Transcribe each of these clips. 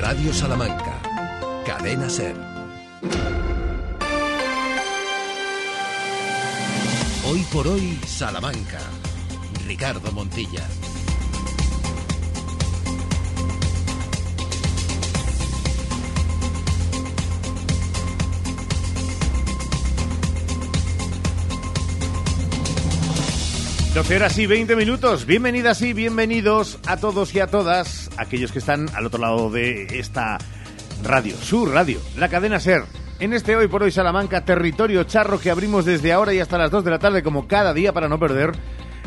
Radio Salamanca. Cadena Ser. Hoy por hoy, Salamanca. Ricardo Montilla. Doce horas y 20 minutos. Bienvenidas y bienvenidos a todos y a todas aquellos que están al otro lado de esta radio, su radio, la cadena Ser. En este Hoy por Hoy Salamanca, territorio charro que abrimos desde ahora y hasta las 2 de la tarde como cada día para no perder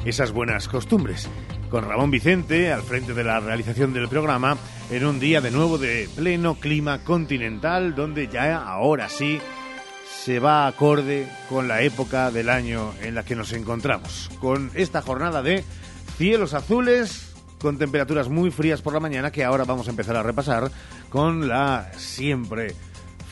esas buenas costumbres. Con Ramón Vicente al frente de la realización del programa en un día de nuevo de pleno clima continental donde ya ahora sí se va acorde con la época del año en la que nos encontramos. Con esta jornada de cielos azules, con temperaturas muy frías por la mañana, que ahora vamos a empezar a repasar con la siempre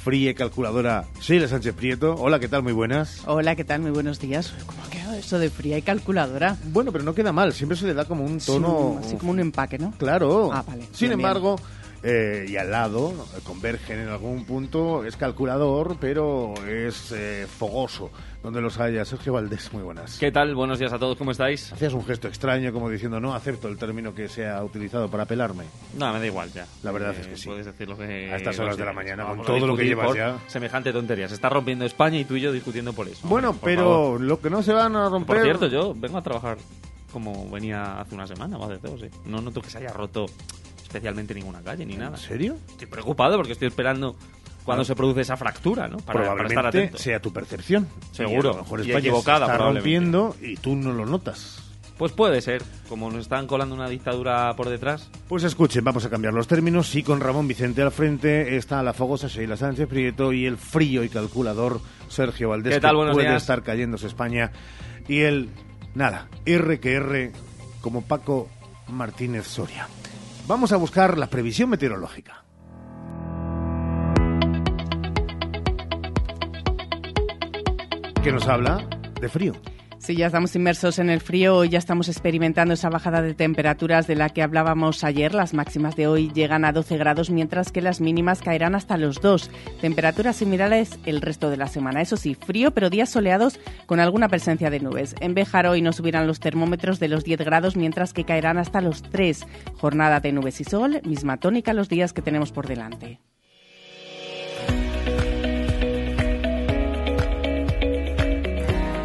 fría calculadora Sheila Sánchez Prieto. Hola, ¿qué tal? Muy buenas. Hola, ¿qué tal? Muy buenos días. ¿Cómo ha quedado eso de fría y calculadora? Bueno, pero no queda mal, siempre se le da como un tono... Sí, así como un empaque, ¿no? Claro. Ah, vale. Sin Bien, embargo, eh, y al lado, eh, convergen en algún punto, es calculador, pero es eh, fogoso, donde los haya. Sergio Valdés, muy buenas. ¿Qué tal? Buenos días a todos, ¿cómo estáis? Hacías un gesto extraño como diciendo, no acepto el término que se ha utilizado para pelarme. No, me da igual ya. La verdad Eh, es que sí. Puedes decir lo que... A estas horas de la mañana, con todo lo que llevas ya. Semejante tontería. Se está rompiendo España y tú y yo discutiendo por eso. Bueno, por pero favor. lo que no se van a romper... Por cierto, yo vengo a trabajar como venía hace una semana o hace dos, sí. No noto que se haya roto especialmente ninguna calle ni nada. ¿En serio? Estoy preocupado porque estoy esperando cuando se produce esa fractura, ¿no? Para, para estar Probablemente sea tu percepción. Seguro. Y a lo mejor Y equivocada, se está probablemente. rompiendo y tú no lo notas. Pues puede ser. Como nos están colando una dictadura por detrás, Pues escuchen, vamos a cambiar los términos. Y con Ramón Vicente al frente está la fogosa Sheila Sánchez Prieto y el frío y calculador Sergio Valdés. ¿Qué tal? que puede días. estar cayéndose España. Y el, nada, R que R, como Paco Martínez Soria. Vamos a buscar la previsión meteorológica. ¿Qué nos habla? De frío. Sí, ya estamos inmersos en el frío. Ya estamos experimentando esa bajada de temperaturas de la que hablábamos ayer. Las máximas de hoy llegan a 12 grados, mientras que las mínimas caerán hasta los 2. Temperaturas similares el resto de la semana. Eso sí, frío, pero días soleados con alguna presencia de nubes. En Béjar hoy no subirán los termómetros de los 10 grados, mientras que caerán hasta los 3. Jornada de nubes y sol, misma tónica los días que tenemos por delante.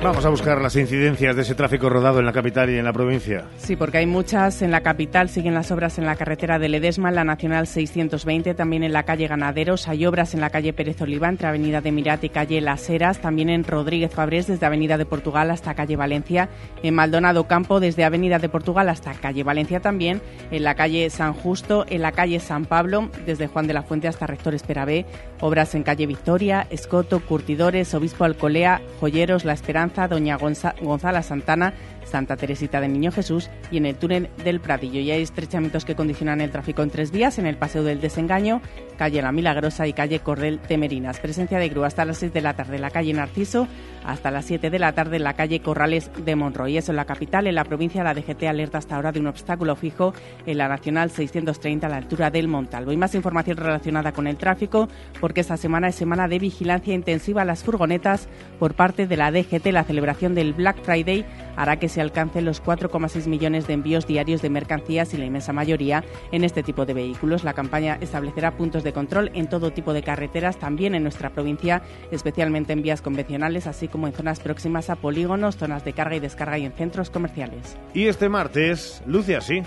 Vamos a buscar las incidencias de ese tráfico rodado en la capital y en la provincia. Sí, porque hay muchas. En la capital siguen las obras en la carretera de Ledesma, en la Nacional 620, también en la calle Ganaderos. Hay obras en la calle Pérez Oliva, entre Avenida de Mirat y calle Las Heras. También en Rodríguez Fabrés, desde Avenida de Portugal hasta calle Valencia. En Maldonado Campo, desde Avenida de Portugal hasta calle Valencia también. En la calle San Justo, en la calle San Pablo, desde Juan de la Fuente hasta Rector Esperabé. Obras en calle Victoria, Escoto, Curtidores, Obispo Alcolea, Joyeros, La Esperanza, Doña Gonza- Gonzala Santana, Santa Teresita de Niño Jesús y en el túnel del Pradillo. Y hay estrechamientos que condicionan el tráfico en tres vías, en el Paseo del Desengaño, calle La Milagrosa y calle Cordel Temerinas. Presencia de grúa hasta las 6 de la tarde en la calle Narciso, hasta las 7 de la tarde en la calle Corrales de Monroy. Eso en la capital, en la provincia la DGT alerta hasta ahora de un obstáculo fijo en la Nacional 630 a la altura del Montalvo. Y más información relacionada con el tráfico, porque esta semana es semana de vigilancia intensiva a las furgonetas por parte de la DGT. La celebración del Black Friday hará que se alcancen los 4,6 millones de envíos diarios de mercancías y la inmensa mayoría en este tipo de vehículos. La campaña establecerá puntos de control en todo tipo de carreteras, también en nuestra provincia, especialmente en vías convencionales, así como en zonas próximas a polígonos, zonas de carga y descarga y en centros comerciales. Y este martes luce así.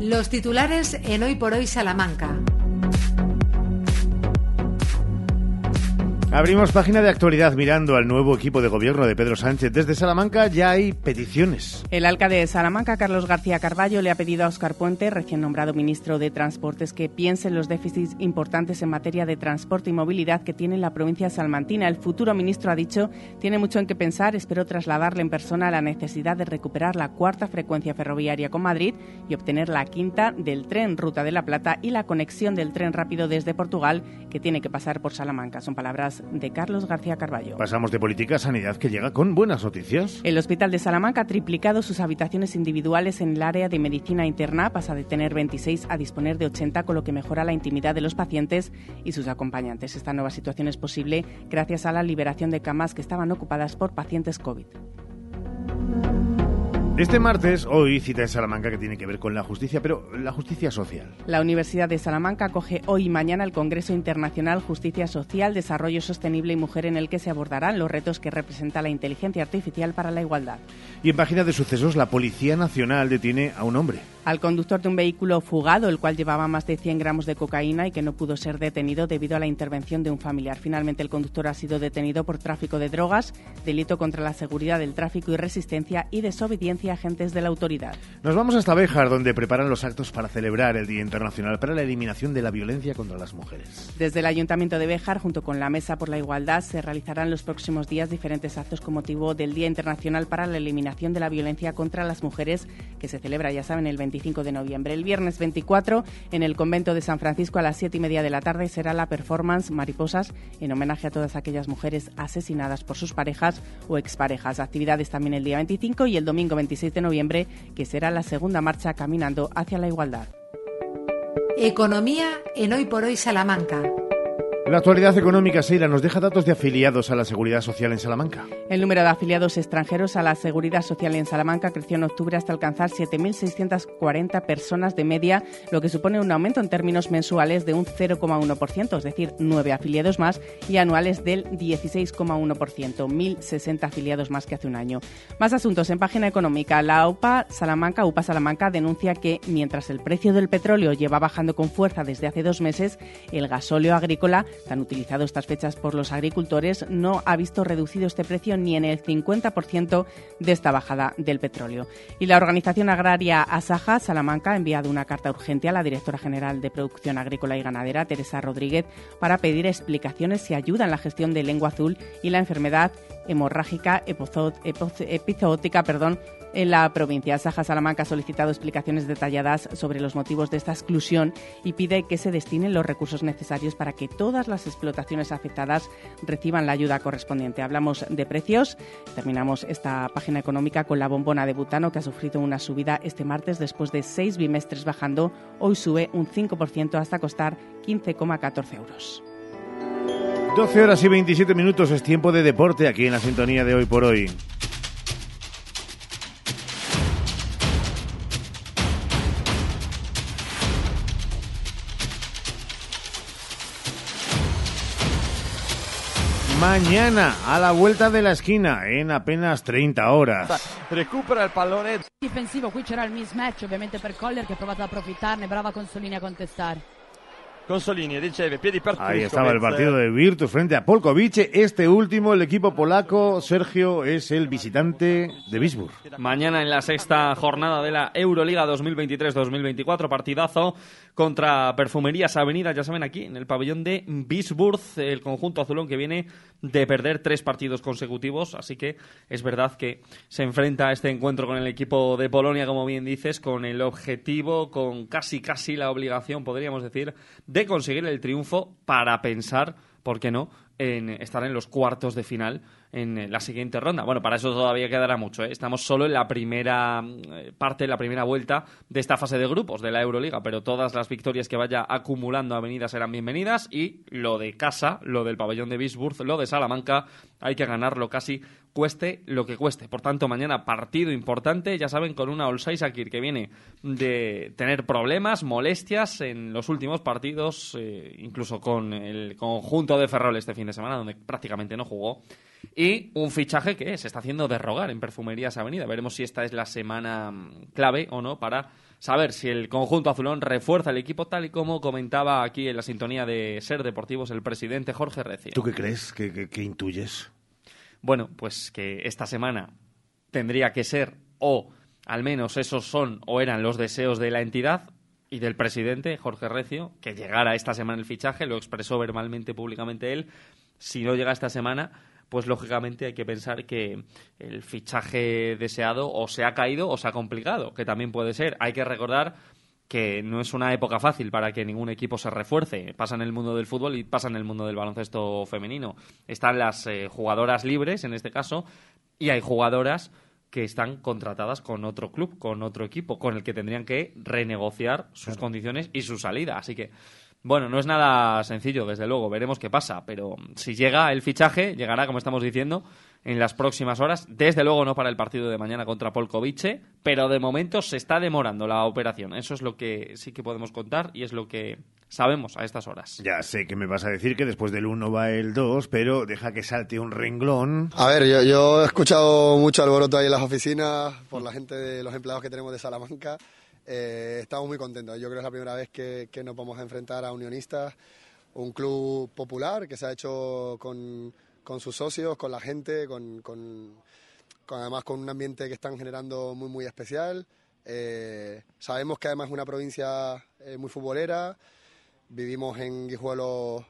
Los titulares en Hoy por Hoy Salamanca. Abrimos página de actualidad mirando al nuevo equipo de gobierno de Pedro Sánchez. Desde Salamanca ya hay peticiones. El alcalde de Salamanca, Carlos García Carballo, le ha pedido a Óscar Puente, recién nombrado ministro de Transportes, que piense en los déficits importantes en materia de transporte y movilidad que tiene la provincia salmantina. El futuro ministro ha dicho tiene mucho en qué pensar. Espero trasladarle en persona la necesidad de recuperar la cuarta frecuencia ferroviaria con Madrid y obtener la quinta del tren Ruta de la Plata y la conexión del tren rápido desde Portugal que tiene que pasar por Salamanca. Son palabras de Carlos García Carballo. Pasamos de política a sanidad que llega con buenas noticias. El Hospital de Salamanca ha triplicado sus habitaciones individuales en el área de medicina interna, pasa de tener 26 a disponer de 80, con lo que mejora la intimidad de los pacientes y sus acompañantes. Esta nueva situación es posible gracias a la liberación de camas que estaban ocupadas por pacientes COVID. Este martes, hoy cita en Salamanca que tiene que ver con la justicia, pero la justicia social. La Universidad de Salamanca acoge hoy y mañana el Congreso Internacional Justicia Social, Desarrollo Sostenible y Mujer en el que se abordarán los retos que representa la inteligencia artificial para la igualdad. Y en página de sucesos, la Policía Nacional detiene a un hombre. Al conductor de un vehículo fugado, el cual llevaba más de 100 gramos de cocaína y que no pudo ser detenido debido a la intervención de un familiar. Finalmente, el conductor ha sido detenido por tráfico de drogas, delito contra la seguridad del tráfico y resistencia y desobediencia a agentes de la autoridad. Nos vamos hasta Béjar, donde preparan los actos para celebrar el Día Internacional para la Eliminación de la Violencia contra las Mujeres. Desde el Ayuntamiento de Béjar, junto con la Mesa por la Igualdad, se realizarán los próximos días diferentes actos con motivo del Día Internacional para la Eliminación de la Violencia contra las Mujeres, que se celebra, ya saben, el 25 de noviembre. El viernes 24, en el convento de San Francisco, a las 7 y media de la tarde, será la performance Mariposas, en homenaje a todas aquellas mujeres asesinadas por sus parejas o exparejas. Actividades también el día 25 y el domingo 26 de noviembre, que será la segunda marcha caminando hacia la igualdad. Economía en Hoy por Hoy Salamanca. La actualidad económica, Seila, nos deja datos de afiliados a la Seguridad Social en Salamanca. El número de afiliados extranjeros a la Seguridad Social en Salamanca creció en octubre hasta alcanzar 7.640 personas de media, lo que supone un aumento en términos mensuales de un 0,1%, es decir, 9 afiliados más, y anuales del 16,1%, 1.060 afiliados más que hace un año. Más asuntos en página económica. La UPA Salamanca, UPA Salamanca denuncia que mientras el precio del petróleo lleva bajando con fuerza desde hace dos meses, el gasóleo agrícola tan utilizado estas fechas por los agricultores, no ha visto reducido este precio ni en el 50% de esta bajada del petróleo. Y la organización agraria Asaja Salamanca ha enviado una carta urgente a la directora general de Producción Agrícola y Ganadera, Teresa Rodríguez, para pedir explicaciones y ayuda en la gestión de lengua azul y la enfermedad hemorrágica epizootica perdón, en la provincia. Saja Salamanca ha solicitado explicaciones detalladas sobre los motivos de esta exclusión y pide que se destinen los recursos necesarios para que todas las explotaciones afectadas reciban la ayuda correspondiente. Hablamos de precios. Terminamos esta página económica con la bombona de butano que ha sufrido una subida este martes después de seis bimestres bajando. Hoy sube un 5% hasta costar 15,14 euros. 12 horas y 27 minutos es tiempo de deporte aquí en la sintonía de hoy por hoy. Mañana, a la vuelta de la esquina, en apenas 30 horas. Recupera il pallone. Difensivo, qui c'era il mismatch ovviamente per Coller che ha provato ad approfittarne, brava Consolini a contestare. Consolini riceve piedi per Ahí estaba el partido de Virtus frente a Polkovic. Este último, el equipo polaco, Sergio, es el visitante de Bisburg. Mañana en la sexta jornada de la Euroliga 2023-2024, partidazo contra Perfumerías Avenida, ya saben, aquí en el pabellón de Bisburg, el conjunto azulón que viene de perder tres partidos consecutivos, así que es verdad que se enfrenta a este encuentro con el equipo de Polonia, como bien dices, con el objetivo, con casi casi la obligación, podríamos decir, de conseguir el triunfo para pensar, ¿por qué no?, en estar en los cuartos de final en la siguiente ronda. Bueno, para eso todavía quedará mucho. ¿eh? Estamos solo en la primera eh, parte, la primera vuelta de esta fase de grupos de la Euroliga, pero todas las victorias que vaya acumulando Avenida serán bienvenidas y lo de casa, lo del pabellón de Bisburg, lo de Salamanca, hay que ganarlo casi cueste lo que cueste. Por tanto, mañana partido importante, ya saben, con una Olsay Sakir que viene de tener problemas, molestias en los últimos partidos, eh, incluso con el conjunto de Ferrol este fin de semana, donde prácticamente no jugó. Y un fichaje que se está haciendo derrogar en Perfumerías Avenida. Veremos si esta es la semana mm, clave o no para saber si el conjunto azulón refuerza el equipo tal y como comentaba aquí en la sintonía de Ser Deportivos el presidente Jorge Recio. ¿Tú qué crees? ¿Qué, qué intuyes? Bueno, pues que esta semana tendría que ser o al menos esos son o eran los deseos de la entidad y del presidente Jorge Recio, que llegara esta semana el fichaje, lo expresó verbalmente, públicamente él. Si no llega esta semana, pues lógicamente hay que pensar que el fichaje deseado o se ha caído o se ha complicado, que también puede ser. Hay que recordar que no es una época fácil para que ningún equipo se refuerce. Pasa en el mundo del fútbol y pasa en el mundo del baloncesto femenino. Están las eh, jugadoras libres, en este caso, y hay jugadoras que están contratadas con otro club, con otro equipo, con el que tendrían que renegociar sus condiciones y su salida. Así que, bueno, no es nada sencillo, desde luego, veremos qué pasa, pero si llega el fichaje, llegará, como estamos diciendo, en las próximas horas. Desde luego no para el partido de mañana contra Polkovice, pero de momento se está demorando la operación. Eso es lo que sí que podemos contar y es lo que sabemos a estas horas. Ya sé que me vas a decir que después del 1 va el 2, pero deja que salte un renglón. A ver, yo, yo he escuchado mucho alboroto ahí en las oficinas por la gente de los empleados que tenemos de Salamanca. Eh, estamos muy contentos. Yo creo que es la primera vez que, que nos vamos a enfrentar a Unionistas, un club popular que se ha hecho con, con sus socios, con la gente, con, con- además con un ambiente que están generando muy muy especial. Eh, sabemos que además es una provincia eh, muy futbolera. Vivimos en Guijuelo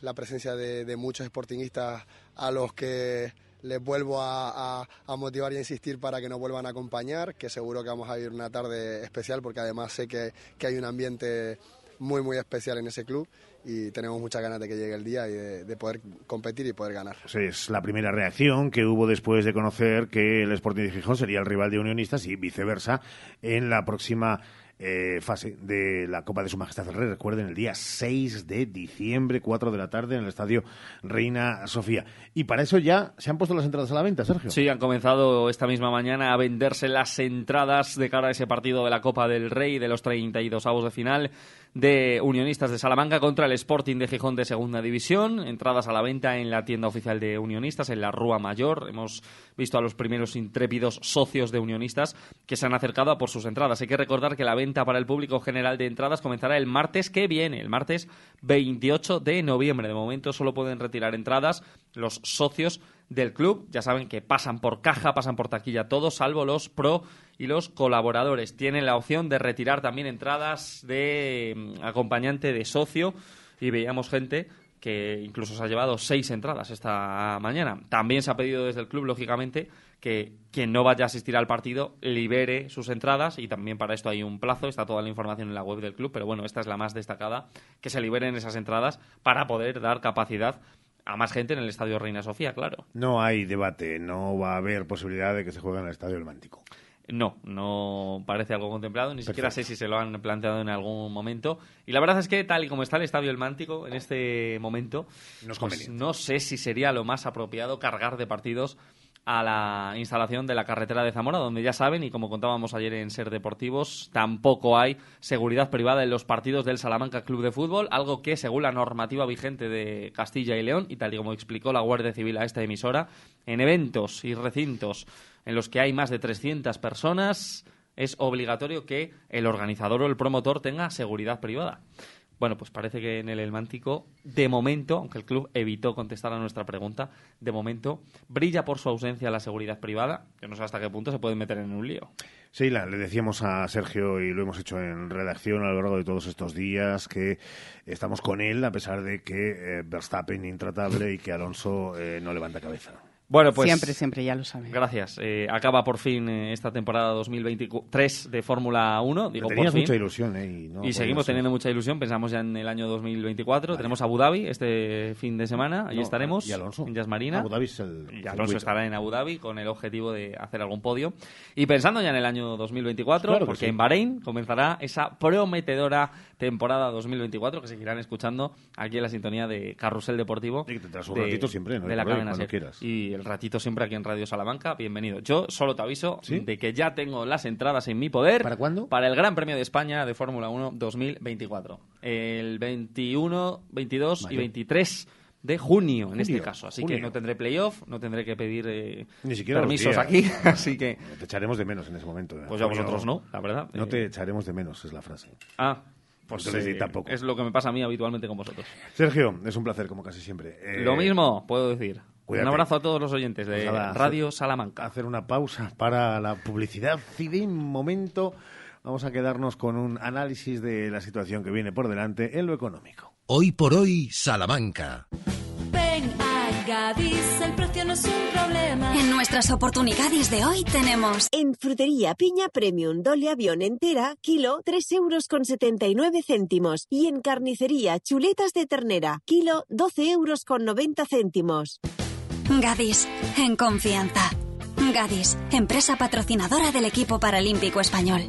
la presencia de, de muchos sportingistas a los que les vuelvo a, a- a motivar y a insistir para que nos vuelvan a acompañar, que seguro que vamos a vivir una tarde especial porque además sé que, que hay un ambiente muy muy especial en ese club y tenemos muchas ganas de que llegue el día y de, de poder competir y poder ganar. Pues es la primera reacción que hubo después de conocer que el Sporting de Gijón sería el rival de Unionistas y viceversa en la próxima eh, fase de la Copa de Su Majestad el Rey. Recuerden, el día 6 de diciembre, 4 de la tarde, en el Estadio Reina Sofía. Y para eso ya se han puesto las entradas a la venta, Sergio. Sí, han comenzado esta misma mañana a venderse las entradas de cara a ese partido de la Copa del Rey de los 32 avos de final de Unionistas de Salamanca contra el Sporting de Gijón de Segunda División. Entradas a la venta en la tienda oficial de Unionistas, en la Rúa Mayor. Hemos visto a los primeros intrépidos socios de Unionistas que se han acercado a por sus entradas. Hay que recordar que la venta para el público general de entradas comenzará el martes que viene, el martes 28 de noviembre. De momento solo pueden retirar entradas los socios del club. Ya saben que pasan por caja, pasan por taquilla todos, salvo los pro y los colaboradores. Tienen la opción de retirar también entradas de mm, acompañante de socio y veíamos gente que incluso se ha llevado seis entradas esta mañana. También se ha pedido desde el club, lógicamente, que quien no vaya a asistir al partido libere sus entradas y también para esto hay un plazo, está toda la información en la web del club, pero bueno, esta es la más destacada, que se liberen esas entradas para poder dar capacidad a más gente en el Estadio Reina Sofía, claro. No hay debate, no va a haber posibilidad de que se juegue en el Estadio del Mántico. No, no parece algo contemplado, ni siquiera sé si se lo han planteado en algún momento. Y la verdad es que tal y como está el Estadio El Mántico en este momento, No es pues no sé si sería lo más apropiado cargar de partidos a la instalación de la carretera de Zamora, donde ya saben, y como contábamos ayer en Ser Deportivos, tampoco hay seguridad privada en los partidos del Salamanca Club de Fútbol, algo que, según la normativa vigente de Castilla y León, y tal y como explicó la Guardia Civil a esta emisora, en eventos y recintos en los que hay más de 300 personas, es obligatorio que el organizador o el promotor tenga seguridad privada. Bueno, pues parece que en el Elmántico, de momento, aunque el club evitó contestar a nuestra pregunta, de momento brilla por su ausencia la seguridad privada. Yo no sé hasta qué punto se pueden meter en un lío. Sheila, le decíamos a Sergio y lo hemos hecho en redacción a lo largo de todos estos días que estamos con él a pesar de que eh, Verstappen intratable y que Alonso eh, no levanta cabeza. Bueno, pues siempre, siempre, ya lo saben. Gracias. Eh, acaba por fin eh, esta temporada 2023 de Fórmula 1. Digo, Tenías por fin. mucha ilusión, ¿eh? Y, no y seguimos teniendo mucha ilusión. Pensamos ya en el año 2024. Tenemos Abu Dhabi este fin de semana. Allí No, estaremos. ¿y Alonso? En Jazz Marina. Abu Dhabi es el Y Alonso circuito. estará en Abu Dhabi con el objetivo de hacer algún podio. Y pensando ya en el año 2024, Claro que porque sí. en Bahrein comenzará esa prometedora temporada 2024 que seguirán escuchando aquí en la sintonía de Carrusel Deportivo. Y que tendrás un ratito siempre, ¿no? De la cadena quieras. Y el ratito siempre aquí en Radio Salamanca. Bienvenido. Yo solo te aviso ¿Sí? de que ya tengo las entradas en mi poder. ¿Para cuándo? Para el Gran Premio de España de Fórmula 1 2024. El 21, 22 y Vale. 23 de junio, en Junio, este caso. Así que junio. no tendré playoff, no tendré que pedir eh, Ni siquiera permisos aquí. Así que, Te echaremos de menos en ese momento. ¿eh? pues ya vosotros no, la verdad. No Eh, te echaremos de menos, es la frase. Ah, pues Entonces, eh, tampoco. es lo que me pasa a mí habitualmente con vosotros. Sergio, es un placer, como casi siempre. Eh, lo mismo, puedo decir. cuídate. Un abrazo a todos los oyentes de Pues nada, Radio Salamanca. hacer una pausa para la publicidad y de momento vamos a quedarnos con un análisis de la situación que viene por delante en lo económico. Hoy por hoy, Salamanca. Gadis, el precio no es un problema. En nuestras oportunidades de hoy tenemos... En frutería piña premium dole avión entera, kilo, 3 euros con 79 céntimos. Y en carnicería chuletas de ternera, kilo, 12 euros con 90 céntimos. Gadis, en confianza. Gadis, empresa patrocinadora del equipo paralímpico español.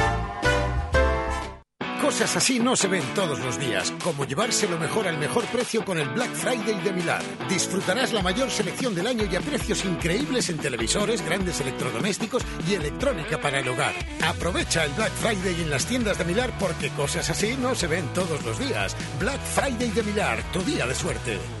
Cosas así no se ven todos los días, como llevarse lo mejor al mejor precio con el Black Friday de Milán. Disfrutarás la mayor selección del año y a precios increíbles en televisores, grandes electrodomésticos y electrónica para el hogar. Aprovecha el Black Friday en las tiendas de Milán porque cosas así no se ven todos los días. Black Friday de Milán, tu día de suerte.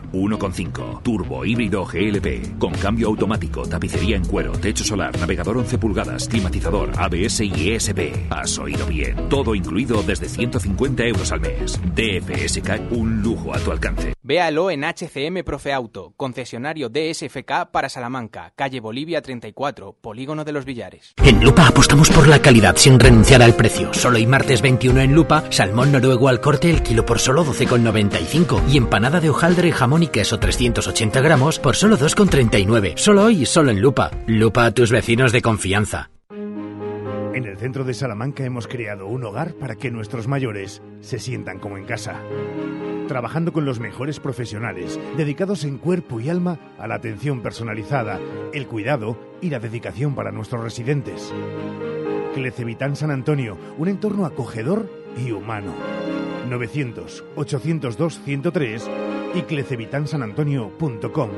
1.5 Turbo híbrido GLP con cambio automático, tapicería en cuero, techo solar, navegador 11 pulgadas, climatizador, ABS y ESP. Has oído bien. Todo incluido desde 150 euros al mes. DFSK un lujo a tu alcance. Véalo en HCM Profe Auto, concesionario DSFK para Salamanca, calle Bolivia 34, Polígono de los Villares. En Lupa apostamos por la calidad sin renunciar al precio. Solo hoy martes 21 en Lupa, salmón noruego al corte el kilo por solo 12,95 y empanada de hojaldre, jamón queso 380 gramos por solo 2,39. Solo hoy solo en Lupa. Lupa a tus vecinos de confianza. En el centro de Salamanca hemos creado un hogar para que nuestros mayores se sientan como en casa. Trabajando con los mejores profesionales, dedicados en cuerpo y alma a la atención personalizada, el cuidado y la dedicación para nuestros residentes. Clecevitán San Antonio, un entorno acogedor y humano. 900-802-103 y clecevitansanantonio.com.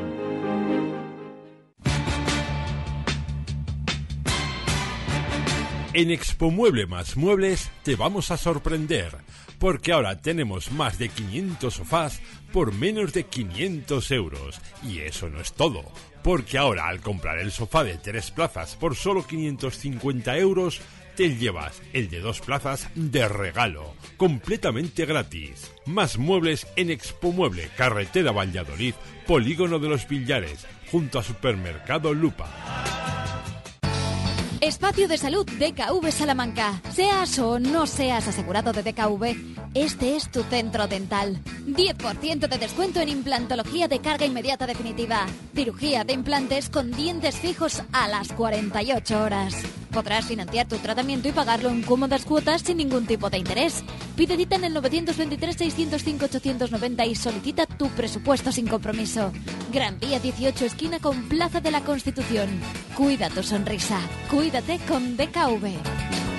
En Expo Mueble más Muebles te vamos a sorprender, porque ahora tenemos más de 500 sofás por menos de 500 euros. Y eso no es todo, porque ahora al comprar el sofá de tres plazas por solo 550 euros, te llevas el de dos plazas de regalo, completamente gratis. Más muebles en Expo Mueble, carretera Valladolid, Polígono de los Villares, junto a Supermercado Lupa. Espacio de Salud DKV Salamanca. Seas o no seas asegurado de DKV, este es tu centro dental. 10% de descuento en implantología de carga inmediata definitiva. Cirugía de implantes con dientes fijos a las 48 horas. Podrás financiar tu tratamiento y pagarlo en cómodas cuotas sin ningún tipo de interés. Pide cita en el 923-605-890 y solicita tu presupuesto sin compromiso. Gran Vía 18, esquina con Plaza de la Constitución. Cuida tu sonrisa. Cuídate con DKV.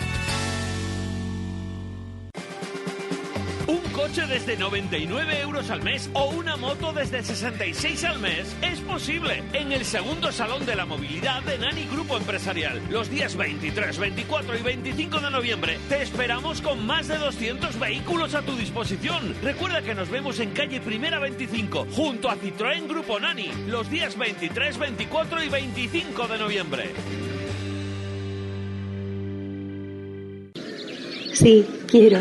Un coche desde 99 euros al mes o una moto desde 66 al mes es posible en el segundo Salón de la Movilidad de Nani Grupo Empresarial. Los días 23, 24 y 25 de noviembre te esperamos con más de 200 vehículos a tu disposición. Recuerda que nos vemos en calle Primera 25 junto a Citroën Grupo Nani los días 23, 24 y 25 de noviembre. Sí, quiero.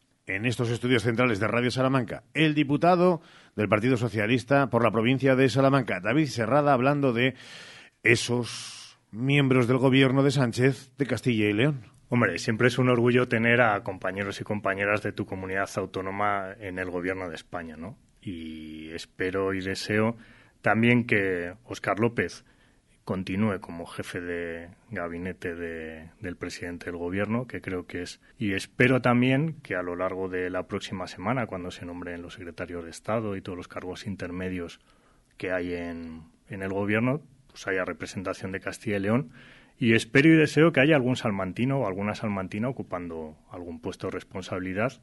en estos estudios centrales de Radio Salamanca el diputado del Partido Socialista por la provincia de Salamanca, David Serrada, hablando de esos miembros del gobierno de Sánchez de Castilla y León. Hombre, siempre es un orgullo tener a compañeros y compañeras de tu comunidad autónoma en el gobierno de España, ¿no? Y espero y deseo también que Óscar López continúe como jefe de gabinete del presidente del gobierno, que creo que es. Y espero también que a lo largo de la próxima semana, cuando se nombren los secretarios de Estado y todos los cargos intermedios que hay en, en el gobierno, pues haya representación de Castilla y León. Y espero y deseo que haya algún salmantino o alguna salmantina ocupando algún puesto de responsabilidad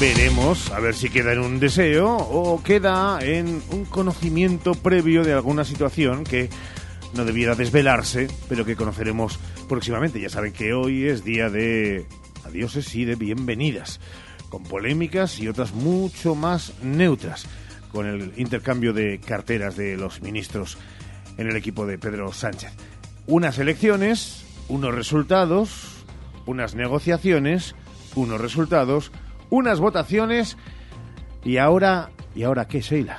Veremos a ver si queda en un deseo o queda en un conocimiento previo de alguna situación que no debiera desvelarse, pero que conoceremos próximamente. Ya saben que hoy es día de adioses y de bienvenidas, con polémicas y otras mucho más neutras, con el intercambio de carteras de los ministros en el equipo de Pedro Sánchez. Unas elecciones, unos resultados, unas negociaciones, unos resultados, unas votaciones y ahora, ¿y ahora qué, Sheila?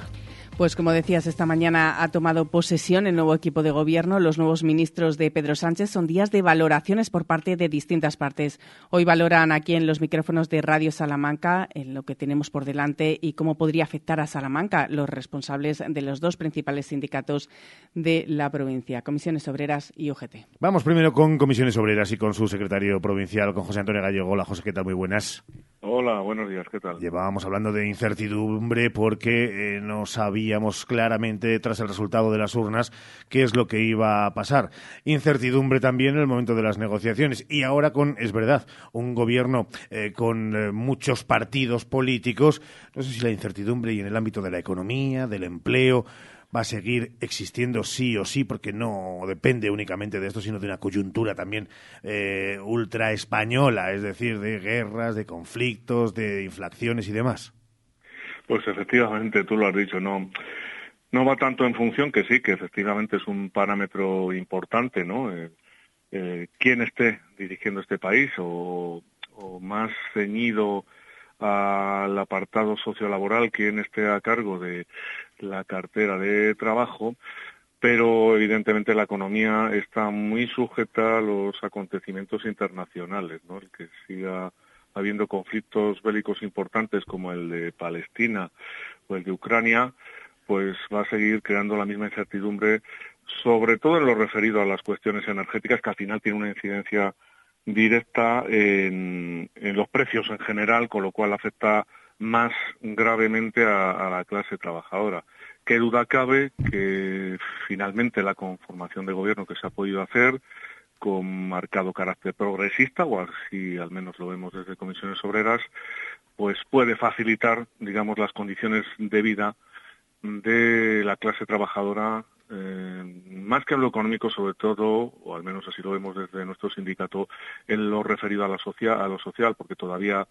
Pues como decías, esta mañana ha tomado posesión el nuevo equipo de gobierno. Los nuevos ministros de Pedro Sánchez son días de valoraciones por parte de distintas partes. Hoy valoran aquí en los micrófonos de Radio Salamanca en lo que tenemos por delante y cómo podría afectar a Salamanca los responsables de los dos principales sindicatos de la provincia, Comisiones Obreras y UGT. Vamos primero con Comisiones Obreras y con su secretario provincial, con José Antonio Gallego. Hola, José, ¿qué tal? Muy buenas. Hola, buenos días, ¿qué tal? Llevábamos hablando de incertidumbre porque eh, no sabíamos claramente, tras el resultado de las urnas, qué es lo que iba a pasar. Incertidumbre también en el momento de las negociaciones. Y ahora con, es verdad, un gobierno eh, con eh, muchos partidos políticos, no sé si la incertidumbre y en el ámbito de la economía, del empleo, va a seguir existiendo sí o sí, porque no depende únicamente de esto, sino de una coyuntura también eh, ultra española, es decir, de guerras, de conflictos, de inflaciones y demás. Pues efectivamente, tú lo has dicho, no, no va tanto en función que sí, que efectivamente es un parámetro importante, ¿no? Eh, eh, quién esté dirigiendo este país o, o más ceñido al apartado sociolaboral, quien esté a cargo de la cartera de trabajo, pero evidentemente la economía está muy sujeta a los acontecimientos internacionales, ¿no? El que siga habiendo conflictos bélicos importantes como el de Palestina o el de Ucrania, pues va a seguir creando la misma incertidumbre, sobre todo en lo referido a las cuestiones energéticas, que al final tiene una incidencia directa en, los precios en general, con lo cual afecta más gravemente a, la clase trabajadora. Qué duda cabe que finalmente la conformación de gobierno que se ha podido hacer con marcado carácter progresista, o así al menos lo vemos desde comisiones obreras, pues puede facilitar, digamos, las condiciones de vida de la clase trabajadora eh, más que en lo económico, sobre todo, o al menos así lo vemos desde nuestro sindicato, en lo referido a, la a lo social, porque todavía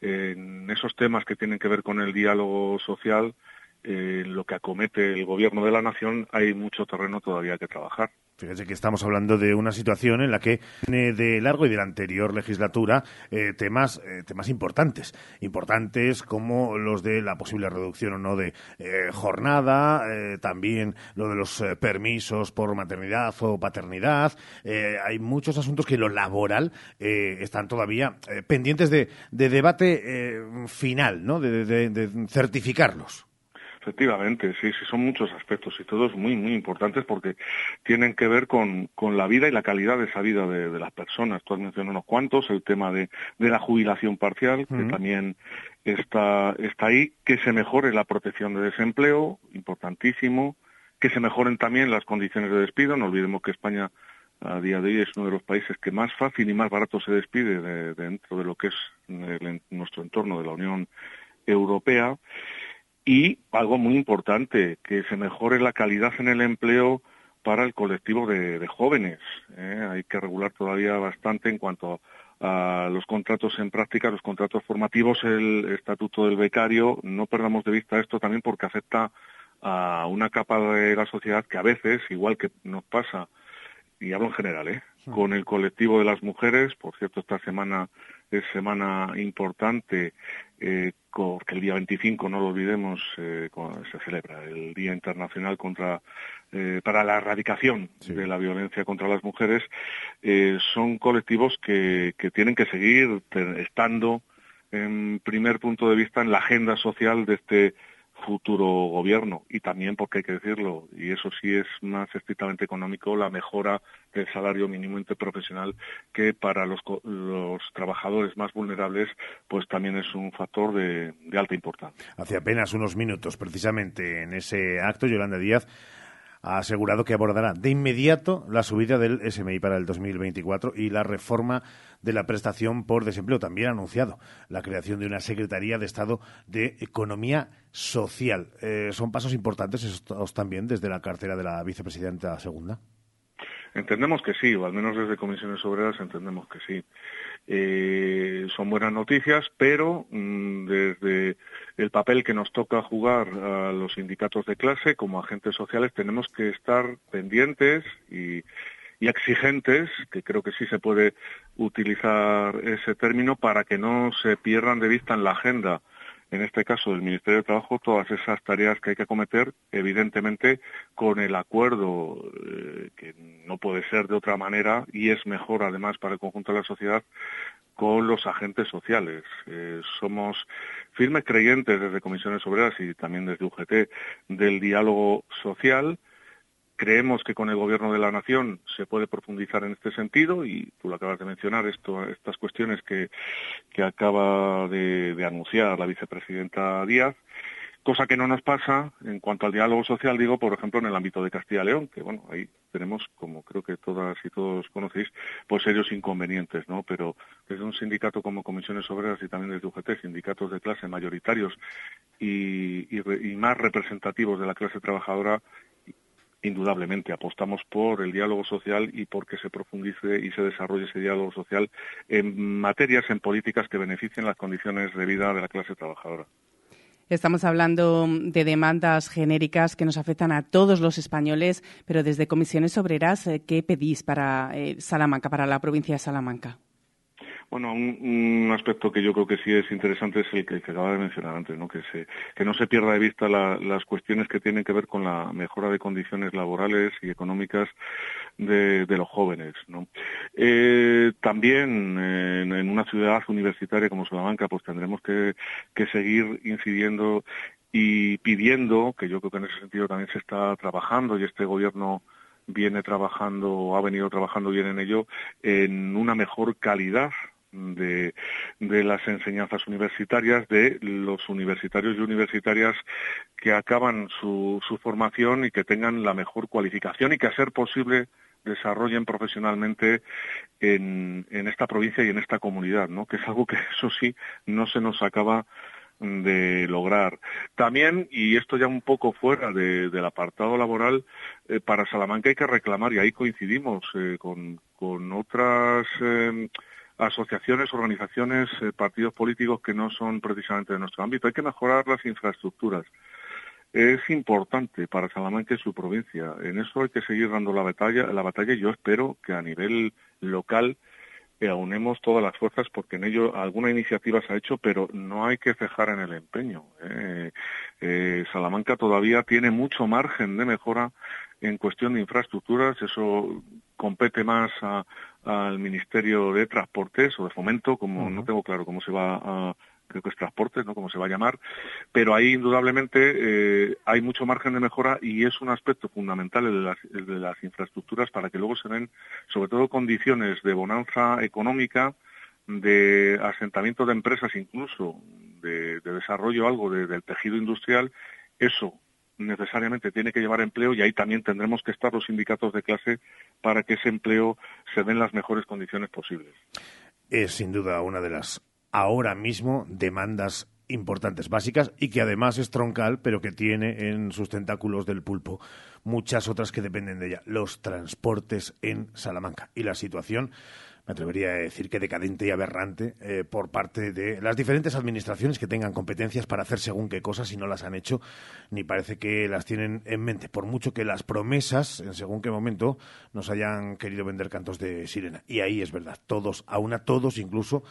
en esos temas que tienen que ver con el diálogo social, en lo que acomete el gobierno de la nación, hay mucho terreno todavía que trabajar. Fíjense que estamos hablando de una situación en la que de largo y de la anterior legislatura eh, temas eh, temas importantes, importantes como los de la posible reducción o no de eh, jornada, también lo de los permisos por maternidad o paternidad. hay muchos asuntos que en lo laboral están todavía pendientes de, debate final, ¿no? de certificarlos. Efectivamente, sí, sí, son muchos aspectos y todos muy, muy importantes porque tienen que ver con, con la vida y la calidad de esa vida de, las personas. Tú has mencionado unos cuantos, el tema de, de la jubilación parcial, que también está, está ahí, que se mejore la protección de desempleo, importantísimo, que se mejoren también las condiciones de despido. No olvidemos que España a día de hoy es uno de los países que más fácil y más barato se despide dentro de lo que es nuestro entorno de la Unión Europea y algo muy importante, que se mejore la calidad en el empleo para el colectivo de, jóvenes. ¿eh? Hay que regular todavía bastante en cuanto a los contratos en práctica, los contratos formativos, el estatuto del becario. No perdamos de vista esto también porque afecta a una capa de la sociedad que a veces, igual que nos pasa, y hablo en general, ¿eh? con el colectivo de las mujeres, por cierto, esta semana es semana importante eh, 25, que el día 25, no lo olvidemos, eh, se celebra el Día Internacional contra eh, para la erradicación de la violencia contra las mujeres, eh, son colectivos que, que tienen que seguir estando en primer punto de vista en la agenda social de este futuro gobierno y también porque hay que decirlo y eso sí es más estrictamente económico la mejora del salario mínimo interprofesional que para los, los trabajadores más vulnerables pues también es un factor de, de alta importancia. Hace apenas unos minutos precisamente en ese acto Yolanda Díaz ha asegurado que abordará de inmediato la subida del SMI para el 2024 y la reforma de la prestación por desempleo. También ha anunciado la creación de una Secretaría de Estado de Economía Social. Eh, ¿Son pasos importantes estos también desde la cartera de la vicepresidenta segunda? Entendemos que sí, o al menos desde Comisiones Obreras entendemos que sí. Eh, son buenas noticias, pero mm, desde el papel que nos toca jugar a los sindicatos de clase como agentes sociales tenemos que estar pendientes y, y exigentes, que creo que sí se puede utilizar ese término, para que no se pierdan de vista en la agenda en este caso del Ministerio de Trabajo, todas esas tareas que hay que acometer, evidentemente con el acuerdo, eh, que no puede ser de otra manera y es mejor además para el conjunto de la sociedad, con los agentes sociales. Eh, somos firmes creyentes desde Comisiones Obreras y también desde UGT del diálogo social Creemos que con el Gobierno de la Nación se puede profundizar en este sentido y tú lo acabas de mencionar, esto, estas cuestiones que, que acaba de, anunciar la vicepresidenta Díaz, cosa que no nos pasa en cuanto al diálogo social, digo, por ejemplo, en el ámbito de Castilla y León, que bueno, ahí tenemos, como creo que todas y todos conocéis, pues serios inconvenientes, ¿no? Pero desde un sindicato como Comisiones Obreras y también desde UGT, sindicatos de clase mayoritarios y, y más representativos de la clase trabajadora, indudablemente apostamos por el diálogo social y por que se profundice y se desarrolle ese diálogo social en materias, en políticas que beneficien las condiciones de vida de la clase trabajadora. Estamos hablando de demandas genéricas que nos afectan a todos los españoles, pero desde comisiones obreras, eh, ¿qué pedís para eh, Salamanca, para la provincia de Salamanca? Bueno, un, aspecto que yo creo que sí es interesante es el que, acaba de mencionar antes, ¿no? Que, se, que no se pierda de vista las cuestiones que tienen que ver con la mejora de condiciones laborales y económicas de, los jóvenes, ¿no? Eh, también en, una ciudad universitaria como Salamanca, pues tendremos que, que seguir incidiendo y pidiendo, que yo creo que en ese sentido también se está trabajando y este gobierno viene trabajando, ha venido trabajando bien en ello, en una mejor calidad de, las enseñanzas universitarias, de los universitarios y universitarias que acaban su, su formación y que tengan la mejor cualificación y que a ser posible desarrollen profesionalmente en, esta provincia y en esta comunidad, ¿no? que es algo que eso sí no se nos acaba de lograr. También, y esto ya un poco fuera del apartado laboral, eh, para Salamanca hay que reclamar, y ahí coincidimos eh, con, otras eh, asociaciones, organizaciones, eh, partidos políticos que no son precisamente de nuestro ámbito. Hay que mejorar las infraestructuras. Es importante para Salamanca y su provincia. En eso hay que seguir dando la batalla, la batalla yo espero que a nivel local eh, aunemos todas las fuerzas porque en ello alguna iniciativa se ha hecho, pero no hay que cejar en el empeño. Eh, Salamanca todavía tiene mucho margen de mejora en cuestión de infraestructuras. Eso compete más al Ministerio de Transportes o de Fomento, como no tengo claro cómo se va a creo que es transportes, ¿no? Como se va a llamar, pero ahí indudablemente eh, hay mucho margen de mejora y es un aspecto fundamental el de, las, infraestructuras para que luego se den, sobre todo, condiciones de bonanza económica, de asentamiento de empresas incluso, de, desarrollo algo del tejido industrial, eso necesariamente tiene que llevar empleo y ahí también tendremos que estar los sindicatos de clase para que ese empleo se den las mejores condiciones posibles. Es sin duda una de las ahora mismo demandas importantes, básicas y que además es troncal, pero que tiene en sus tentáculos del pulpo muchas otras que dependen de ella. Los transportes en Salamanca y la situación me atrevería a decir que decadente y aberrante eh, por parte de las diferentes administraciones que tengan competencias para hacer según qué cosas y no las han hecho, ni parece que las tienen en mente, por mucho que las promesas, en según qué momento, nos hayan querido vender cantos de sirena. Y ahí es verdad, todos, a todos incluso,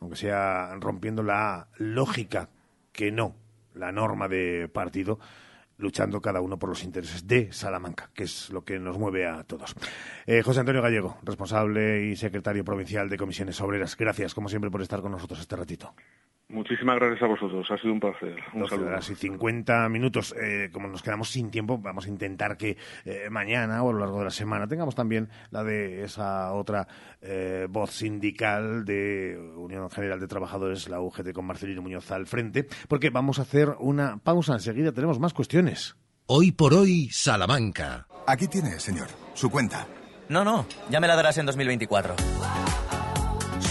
aunque sea rompiendo la lógica que no la norma de partido luchando cada uno por los intereses de Salamanca, que es lo que nos mueve a todos. Eh, José Antonio Gallego, responsable y secretario provincial de Comisiones Obreras, gracias como siempre por estar con nosotros este ratito. Muchísimas gracias a vosotros, ha sido un placer. Un 12 saludo. horas y 50 minutos. Eh, como nos quedamos sin tiempo, vamos a intentar que eh, mañana o a lo largo de la semana tengamos también la de esa otra eh, voz sindical de Unión General de Trabajadores, la UGT, con Marcelino Muñoz al frente, porque vamos a hacer una pausa. Enseguida tenemos más cuestiones. Hoy por hoy, Salamanca. Aquí tiene, señor, su cuenta. No, no, ya me la darás en 2024.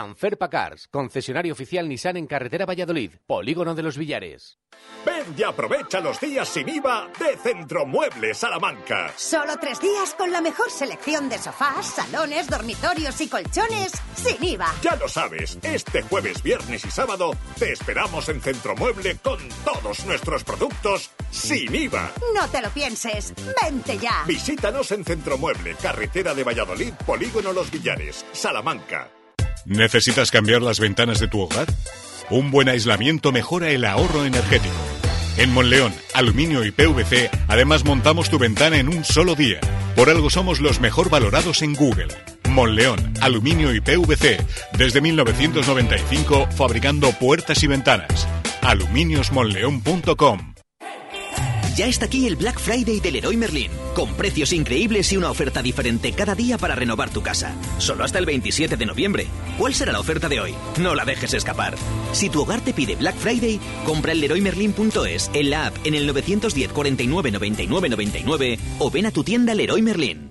Anferpa Cars, concesionario oficial Nissan en carretera Valladolid, Polígono de los Villares. Ven y aprovecha los días sin IVA de Centromuebles Salamanca. Solo tres días con la mejor selección de sofás, salones, dormitorios y colchones sin IVA. Ya lo sabes, este jueves, viernes y sábado te esperamos en Centromueble con todos nuestros productos sin IVA. No te lo pienses, vente ya. Visítanos en Centromueble, carretera de Valladolid, Polígono Los Villares, Salamanca. ¿Necesitas cambiar las ventanas de tu hogar? Un buen aislamiento mejora el ahorro energético. En Monleón, Aluminio y PVC, además montamos tu ventana en un solo día. Por algo somos los mejor valorados en Google. Monleón, Aluminio y PVC, desde 1995 fabricando puertas y ventanas. aluminiosmonleón.com Ya está aquí el Black Friday del Leroy Merlin, con precios increíbles y una oferta diferente cada día para renovar tu casa. Solo hasta el 27 de noviembre. ¿Cuál será la oferta de hoy? No la dejes escapar. Si tu hogar te pide Black Friday, compra en leroymerlin.es, en la app, en el 910 49 99 99 o ven a tu tienda Leroy Merlin.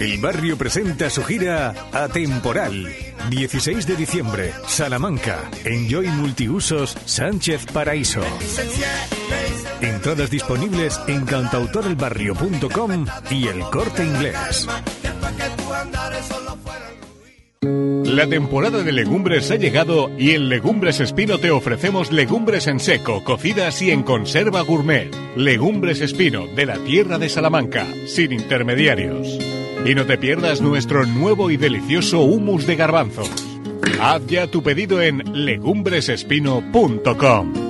El barrio presenta su gira Atemporal. 16 de diciembre, Salamanca. Enjoy Multiusos Sánchez Paraíso. Entradas disponibles en cantautorelbarrio.com y el corte inglés. La temporada de legumbres ha llegado y en Legumbres Espino te ofrecemos legumbres en seco, cocidas y en conserva gourmet. Legumbres Espino, de la tierra de Salamanca, sin intermediarios. Y no te pierdas nuestro nuevo y delicioso humus de garbanzos. Haz ya tu pedido en legumbresespino.com.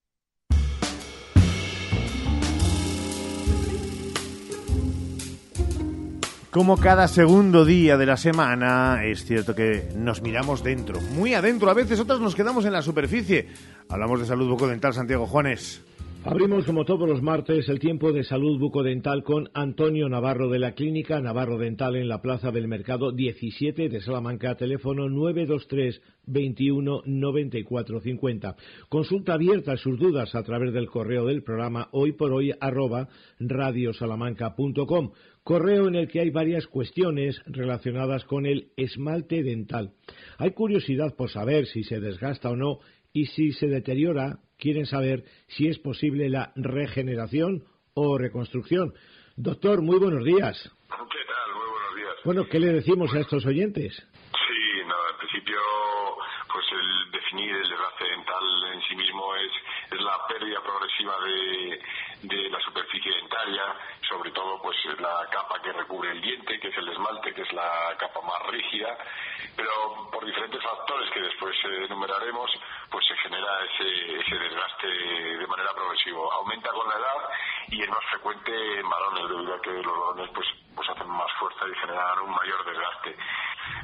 Como cada segundo día de la semana, es cierto que nos miramos dentro, muy adentro, a veces otras nos quedamos en la superficie. Hablamos de salud bucodental, Santiago Juanes. Abrimos como todos los martes el tiempo de salud bucodental con Antonio Navarro de la Clínica Navarro Dental en la Plaza del Mercado 17 de Salamanca, teléfono 923 21 94 50. Consulta abierta sus dudas a través del correo del programa hoy por hoy arroba radiosalamanca.com. Correo en el que hay varias cuestiones relacionadas con el esmalte dental. Hay curiosidad por saber si se desgasta o no y si se deteriora, quieren saber si es posible la regeneración o reconstrucción. Doctor, muy buenos días. ¿Qué tal? Muy buenos días. Bueno, ¿qué le decimos a estos oyentes? Sí, nada, en principio, pues el definir el desgaste dental en sí mismo es, es la pérdida progresiva de, de la superficie dentaria, sobre todo pues la capa que recubre el diente, que es el esmalte, que es la capa más rígida, pero por diferentes factores que después eh, enumeraremos, pues se genera ese, desgaste de manera progresiva. Aumenta con la edad y es más frecuente en varones, debido a que los varones pues, pues hacen más fuerza y generan un mayor desgaste.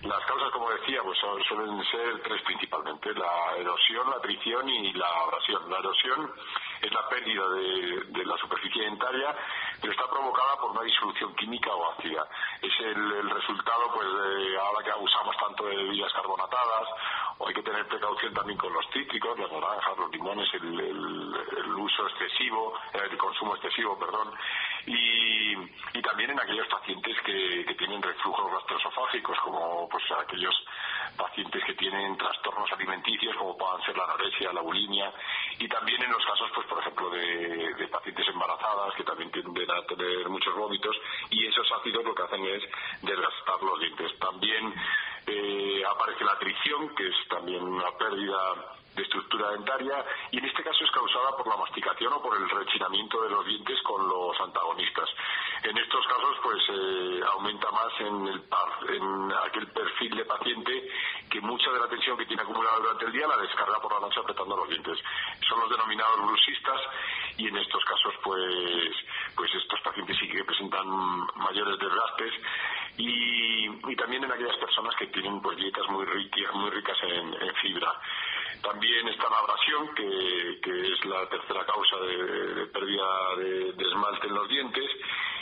Las causas, como decía, pues suelen ser tres principalmente, la erosión, la tricción y la abrasión. La erosión es la pérdida de, de la superficie dentaria, pero está provocada por una disolución química o ácida. Es el, el resultado, pues, de, ahora que abusamos tanto de bebidas carbonatadas hay que tener precaución también con los cítricos, las naranjas, los limones, el, uso excesivo, el consumo excesivo, perdón, y, y también en aquellos pacientes que, que tienen reflujos gastroesofágicos, como pues aquellos pacientes que tienen trastornos alimenticios, como puedan ser la anorexia, la bulimia, y también en los casos, pues por ejemplo, de, de pacientes embarazadas que también tienden a tener muchos vómitos, y esos ácidos lo que hacen es desgastar los dientes. También eh, aparece la atrición, que es también una pérdida de estructura dentaria y en este caso es causada por la masticación o por el rechinamiento de los dientes con los antagonistas. En estos casos pues eh, aumenta más en, el en aquel perfil de paciente que mucha de la tensión que tiene acumulada durante el día la descarga por la noche apretando los dientes. Son los denominados bruxistas y en estos casos pues pues estos pacientes sí que presentan mayores desgastes y, y también en aquellas personas que tienen pues dietas muy ricas, muy ricas en fibra. También está la abrasión, que, que es la tercera causa de, pérdida de, de, esmalte en los dientes,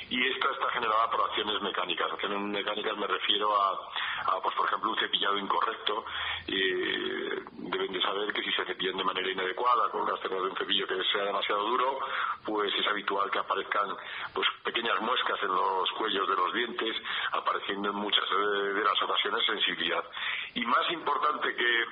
y esta está generada por acciones mecánicas. Acciones mecánicas me refiero a, pues por ejemplo, un cepillado incorrecto. Eh, deben de saber que si se cepillan de manera inadecuada, con las cerdas de un cepillo que sea demasiado duro, pues es habitual que aparezcan pues pequeñas muescas en los cuellos de los dientes, apareciendo en muchas de las ocasiones sensibilidad. Y más importante que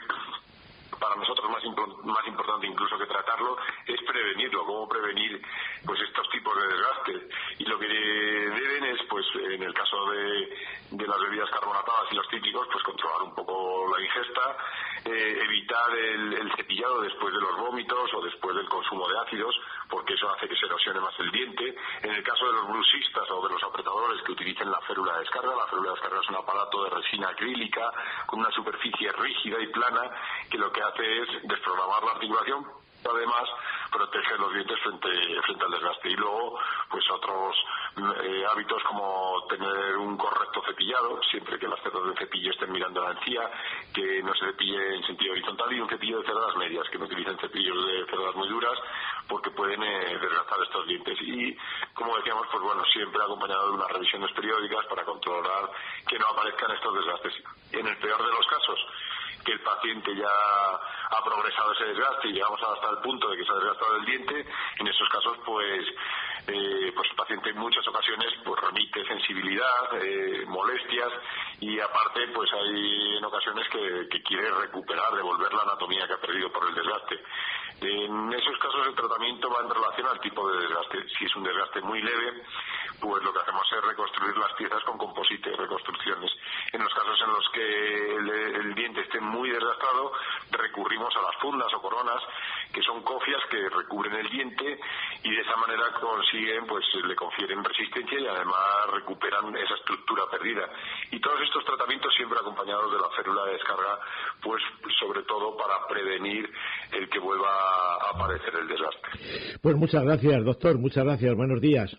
para nosotros más, más importante incluso que tratarlo es prevenirlo, cómo prevenir pues estos tipos de desgaste. Y lo que deben es, pues en el caso de, de las bebidas carbonatadas y los cítricos, pues controlar un poco la ingesta, eh, evitar el, cepillado después de los vómitos o después del consumo de ácidos, porque eso hace que se erosione más el diente. En el caso de los bruxistas o de los apretadores que utilicen la férula de descarga, la férula de descarga es un aparato de resina acrílica con una superficie rígida y plana que lo que hace es desprogramar la articulación, además proteger los dientes frente, frente al desgaste. Y luego, pues otros eh, hábitos como tener un correcto cepillado, siempre que las cerdas del cepillo estén mirando la encía, que no se cepille en sentido horizontal y un cepillo de cerdas medias, que no utilicen cepillos de cerdas muy duras porque pueden eh, desgastar estos dientes. Y, como decíamos, pues bueno, siempre acompañado de unas revisiones periódicas para controlar que no aparezcan estos desgastes. En el peor de los casos, que el paciente ya ha progresado ese desgaste y llegamos hasta el punto de que se ha desgastado el diente, en esos casos pues eh, pues el paciente en muchas ocasiones pues remite sensibilidad, eh, molestias y aparte pues hay en ocasiones que, que quiere recuperar, devolver la anatomía que ha perdido por el desgaste. En esos casos el tratamiento va en relación al tipo de desgaste. Si es un desgaste muy leve, pues lo que hacemos reconstruir las piezas con composite, reconstrucciones. En los casos en los que el, diente esté muy desgastado, recurrimos a las fundas o coronas, que son cofias que recubren el diente y de esa manera consiguen, pues le confieren resistencia y además recuperan esa estructura perdida. Y todos estos tratamientos siempre acompañados de la férula de descarga, pues sobre todo para prevenir el que vuelva a aparecer el desastre. Pues muchas gracias, doctor. Muchas gracias. Buenos días.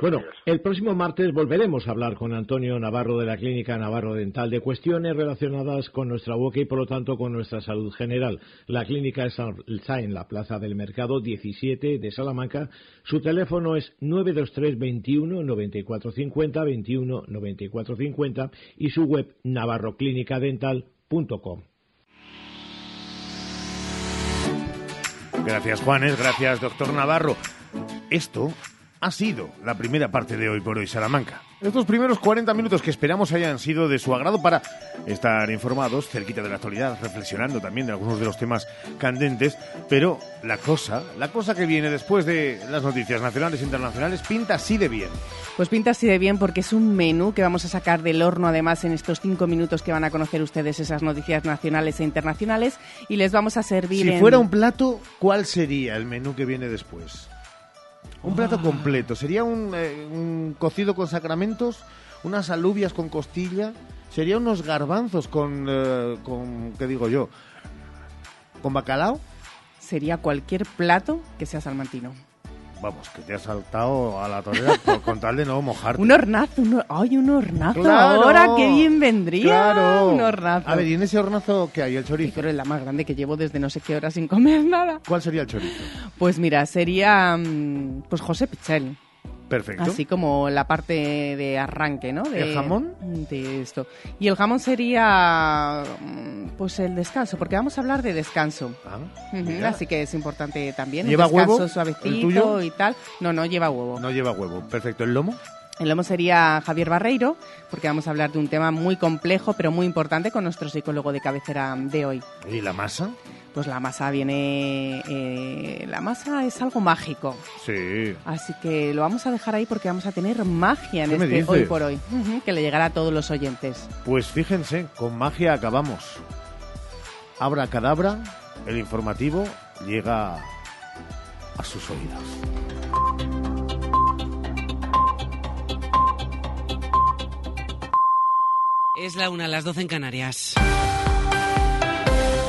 Bueno, el próximo martes volveremos a hablar con Antonio Navarro de la Clínica Navarro Dental de cuestiones relacionadas con nuestra boca y por lo tanto con nuestra salud general. La clínica está en la Plaza del Mercado 17 de Salamanca. Su teléfono es 923 21 9450 21 9450 y su web navarroclinicadental.com. Gracias Juanes, gracias doctor Navarro. Esto ha sido la primera parte de Hoy por Hoy Salamanca. Estos primeros 40 minutos que esperamos hayan sido de su agrado para estar informados, cerquita de la actualidad, reflexionando también de algunos de los temas candentes, pero la cosa, la cosa que viene después de las noticias nacionales e internacionales pinta así de bien. Pues pinta así de bien porque es un menú que vamos a sacar del horno además en estos cinco minutos que van a conocer ustedes esas noticias nacionales e internacionales y les vamos a servir Si en... fuera un plato, ¿cuál sería el menú que viene después? Un plato completo. ¿Sería un, eh, un, cocido con sacramentos? ¿Unas alubias con costilla? ¿Sería unos garbanzos con, eh, con qué digo yo? ¿Con bacalao? Sería cualquier plato que sea salmantino. Vamos, que te has saltado a la torera por, con tal de no mojarte. un hornazo, un, ¡ay, un hornazo! Claro, ahora qué bien vendría. Claro. Un hornazo. A ver, ¿y en ese hornazo qué hay? ¿El chorizo? Sí, pero es la más grande que llevo desde no sé qué hora sin comer nada. ¿Cuál sería el chorizo? Pues mira, sería pues José Pichel. Perfecto. Así como la parte de arranque, ¿no? De, ¿El jamón? De esto. Y el jamón sería Pues el descanso, porque vamos a hablar de descanso. Ah. Así que es importante también. ¿Lleva un descanso huevo? ¿El suavecito y tal. No, no lleva huevo. No lleva huevo. Perfecto. ¿El lomo? El lomo sería Javier Barreiro, porque vamos a hablar de un tema muy complejo, pero muy importante con nuestro psicólogo de cabecera de hoy. ¿Y la masa? Pues la masa viene... eh, la masa es algo mágico. Sí. Así que lo vamos a dejar ahí porque vamos a tener magia en ¿Qué me este hoy por hoy, que le llegará a todos los oyentes. Pues fíjense, con magia acabamos. Abra cadabra, el informativo llega a sus oídos. Es la una, las 12 en Canarias.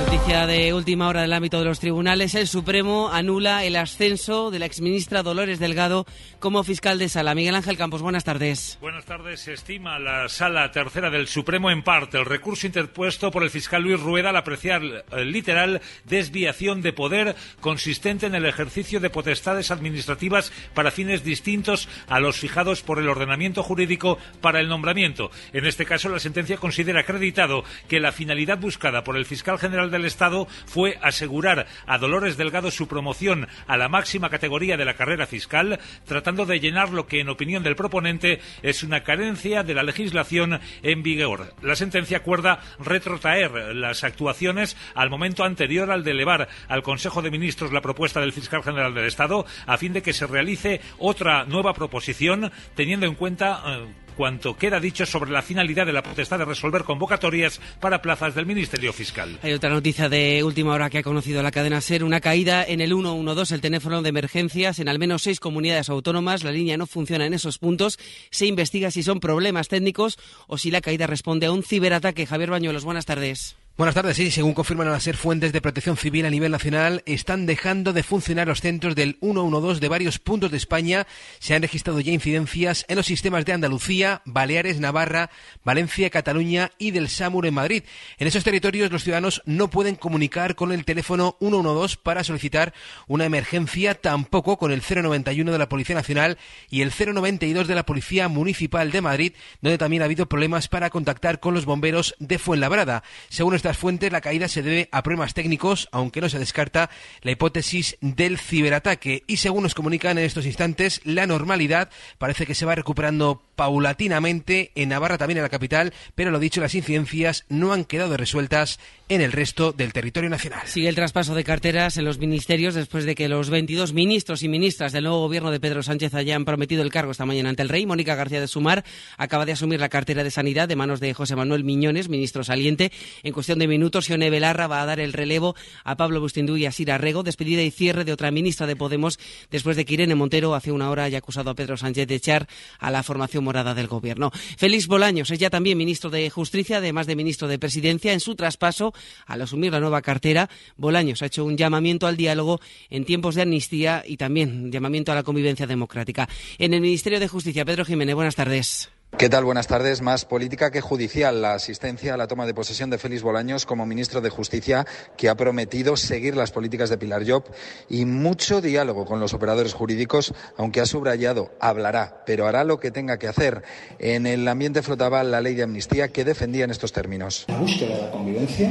Noticia de última hora del ámbito de los tribunales. El Supremo anula el ascenso de la exministra Dolores Delgado como fiscal de sala. Miguel Ángel Campos, buenas tardes. Buenas tardes. Se estima la sala tercera del Supremo en parte el recurso interpuesto por el fiscal Luis Rueda al apreciar eh, literal desviación de poder consistente en el ejercicio de potestades administrativas para fines distintos a los fijados por el ordenamiento jurídico para el nombramiento. En este caso, la sentencia considera acreditado que la finalidad buscada por el fiscal general del Estado fue asegurar a Dolores Delgado su promoción a la máxima categoría de la carrera fiscal, tratando de llenar lo que, en opinión del proponente, es una carencia de la legislación en vigor. La sentencia acuerda retrotraer las actuaciones al momento anterior al de elevar al Consejo de Ministros la propuesta del fiscal general del Estado, a fin de que se realice otra nueva proposición, teniendo en cuenta. eh, cuanto queda dicho sobre la finalidad de la potestad de resolver convocatorias para plazas del Ministerio Fiscal. Hay otra noticia de última hora que ha conocido la cadena SER, una caída en el 112, el teléfono de emergencias, en al menos seis comunidades autónomas. La línea no funciona en esos puntos. Se investiga si son problemas técnicos o si la caída responde a un ciberataque. Javier Bañuelos, buenas tardes. Buenas tardes. Sí, según confirman a SER fuentes de protección civil a nivel nacional, están dejando de funcionar los centros del 112 de varios puntos de España. Se han registrado ya incidencias en los sistemas de Andalucía, Baleares, Navarra, Valencia, Cataluña y del SAMUR en Madrid. En esos territorios los ciudadanos no pueden comunicar con el teléfono 112 para solicitar una emergencia, tampoco con el 091 de la Policía Nacional y el 092 de la Policía Municipal de Madrid, donde también ha habido problemas para contactar con los bomberos de Fuenlabrada. Según estas fuentes, la caída se debe a problemas técnicos, aunque no se descarta la hipótesis del ciberataque. Y según nos comunican en estos instantes, la normalidad parece que se va recuperando paulatinamente en Navarra, también en la capital, pero lo dicho, las incidencias no han quedado resueltas en el resto del territorio nacional. Sigue el traspaso de carteras en los ministerios después de que los 22 ministros y ministras del nuevo gobierno de Pedro Sánchez hayan prometido el cargo esta mañana ante el rey. Mónica García de Sumar acaba de asumir la cartera de Sanidad de manos de José Manuel Miñones, ministro saliente. En cuestión de minutos, Sione Belarra va a dar el relevo a Pablo Bustindu y a Sira Rego, despedida y cierre de otra ministra de Podemos después de que Irene Montero hace una hora haya acusado a Pedro Sánchez de echar a la formación morada del gobierno. Félix Bolaños es ya también ministro de Justicia, además de ministro de Presidencia. En su traspaso, al asumir la nueva cartera, Bolaños ha hecho un llamamiento al diálogo en tiempos de amnistía y también llamamiento a la convivencia democrática. En el Ministerio de Justicia, Pedro Jiménez, buenas tardes. ¿Qué tal? Buenas tardes. Más política que judicial. La asistencia a la toma de posesión de Félix Bolaños como ministro de Justicia, que ha prometido seguir las políticas de Pilar Job y mucho diálogo con los operadores jurídicos, aunque ha subrayado, hablará, pero hará lo que tenga que hacer. En el ambiente flotaba la ley de amnistía que defendía en estos términos. La búsqueda de la convivencia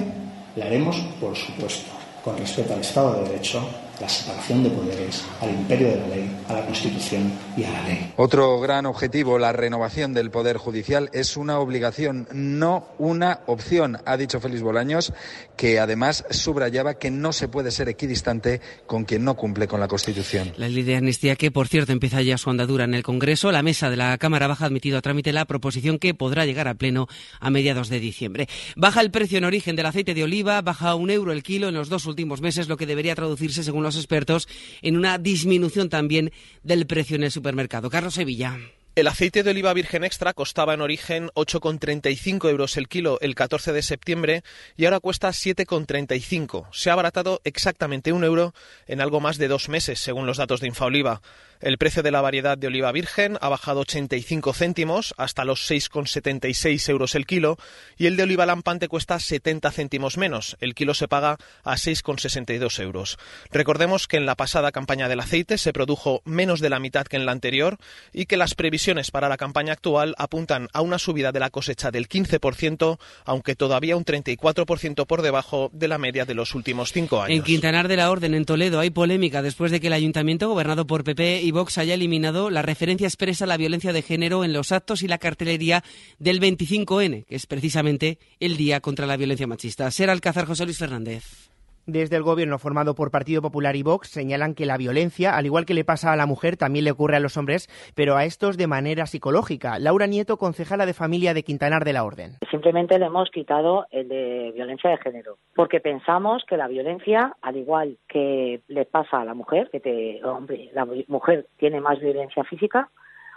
la haremos, por supuesto, con respeto al Estado de Derecho, la separación de poderes, al imperio de la ley, a la Constitución y a la ley. Otro gran objetivo, la renovación del Poder Judicial, es una obligación, no una opción, ha dicho Félix Bolaños, que además subrayaba que no se puede ser equidistante con quien no cumple con la Constitución. La ley de amnistía que, por cierto, empieza ya su andadura en el Congreso. La mesa de la Cámara Baja ha admitido a trámite la proposición que podrá llegar a pleno a mediados de diciembre. Baja el precio en origen del aceite de oliva, baja un euro el kilo en los dos últimos meses, lo que debería traducirse, según los expertos, en una disminución también del precio en el supermercado. Carlos Sevilla. El aceite de oliva virgen extra costaba en origen 8,35 euros el kilo el 14 de septiembre y ahora cuesta 7,35. Se ha abaratado exactamente un euro en algo más de dos meses, según los datos de Infaoliva. El precio de la variedad de oliva virgen ha bajado 85 céntimos hasta los 6,76 euros el kilo y el de oliva lampante cuesta 70 céntimos menos. El kilo se paga a 6,62 euros. Recordemos que en la pasada campaña del aceite se produjo menos de la mitad que en la anterior y que las previsiones para la campaña actual apuntan a una subida de la cosecha del 15%, aunque todavía un 34% por debajo de la media de los últimos cinco años. En Quintanar de la Orden, en Toledo, hay polémica después de que el ayuntamiento, gobernado por PP y Vox, haya eliminado la referencia expresa a la violencia de género en los actos y la cartelería del 25N, que es precisamente el Día contra la Violencia Machista. Ser Alcázar José Luis Fernández. Desde el gobierno formado por Partido Popular y Vox señalan que la violencia, al igual que le pasa a la mujer, también le ocurre a los hombres, pero a estos de manera psicológica. Laura Nieto, concejala de familia de Quintanar de la Orden. Simplemente le hemos quitado el de violencia de género, porque pensamos que la violencia, al igual que le pasa a la mujer, que te, hombre, la mujer tiene más violencia física,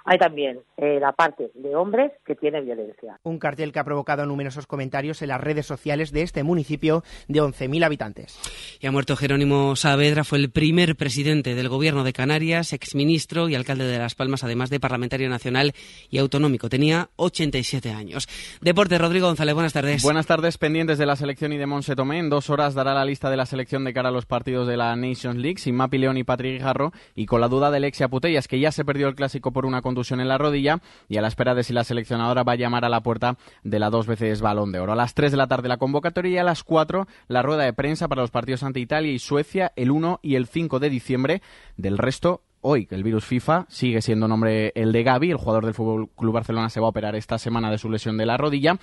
hay también eh, la parte de hombres que tiene violencia. Un cartel que ha provocado numerosos comentarios en las redes sociales de este municipio de 11.000 habitantes. Y ha muerto Jerónimo Saavedra, fue el primer presidente del gobierno de Canarias, exministro y alcalde de Las Palmas, además de parlamentario nacional y autonómico. Tenía 87 años. Deporte, Rodrigo González, buenas tardes. Buenas tardes, pendientes de la selección y de Monse Tomé. En dos horas dará la lista de la selección de cara a los partidos de la Nations League, sin Mapi León y Patrick Guijarro, y con la duda de Alexia Putellas, que ya se perdió el clásico por una conducción en la rodilla y a la espera de si la seleccionadora va a llamar a la puerta de la dos veces balón de oro. A las 3 de la tarde la convocatoria y a las 4 la rueda de prensa para los partidos ante Italia y Suecia el 1 y el 5 de diciembre. Del resto, hoy el virus FIFA sigue siendo nombre el de Gaby, el jugador del Fútbol Club Barcelona se va a operar esta semana de su lesión de la rodilla.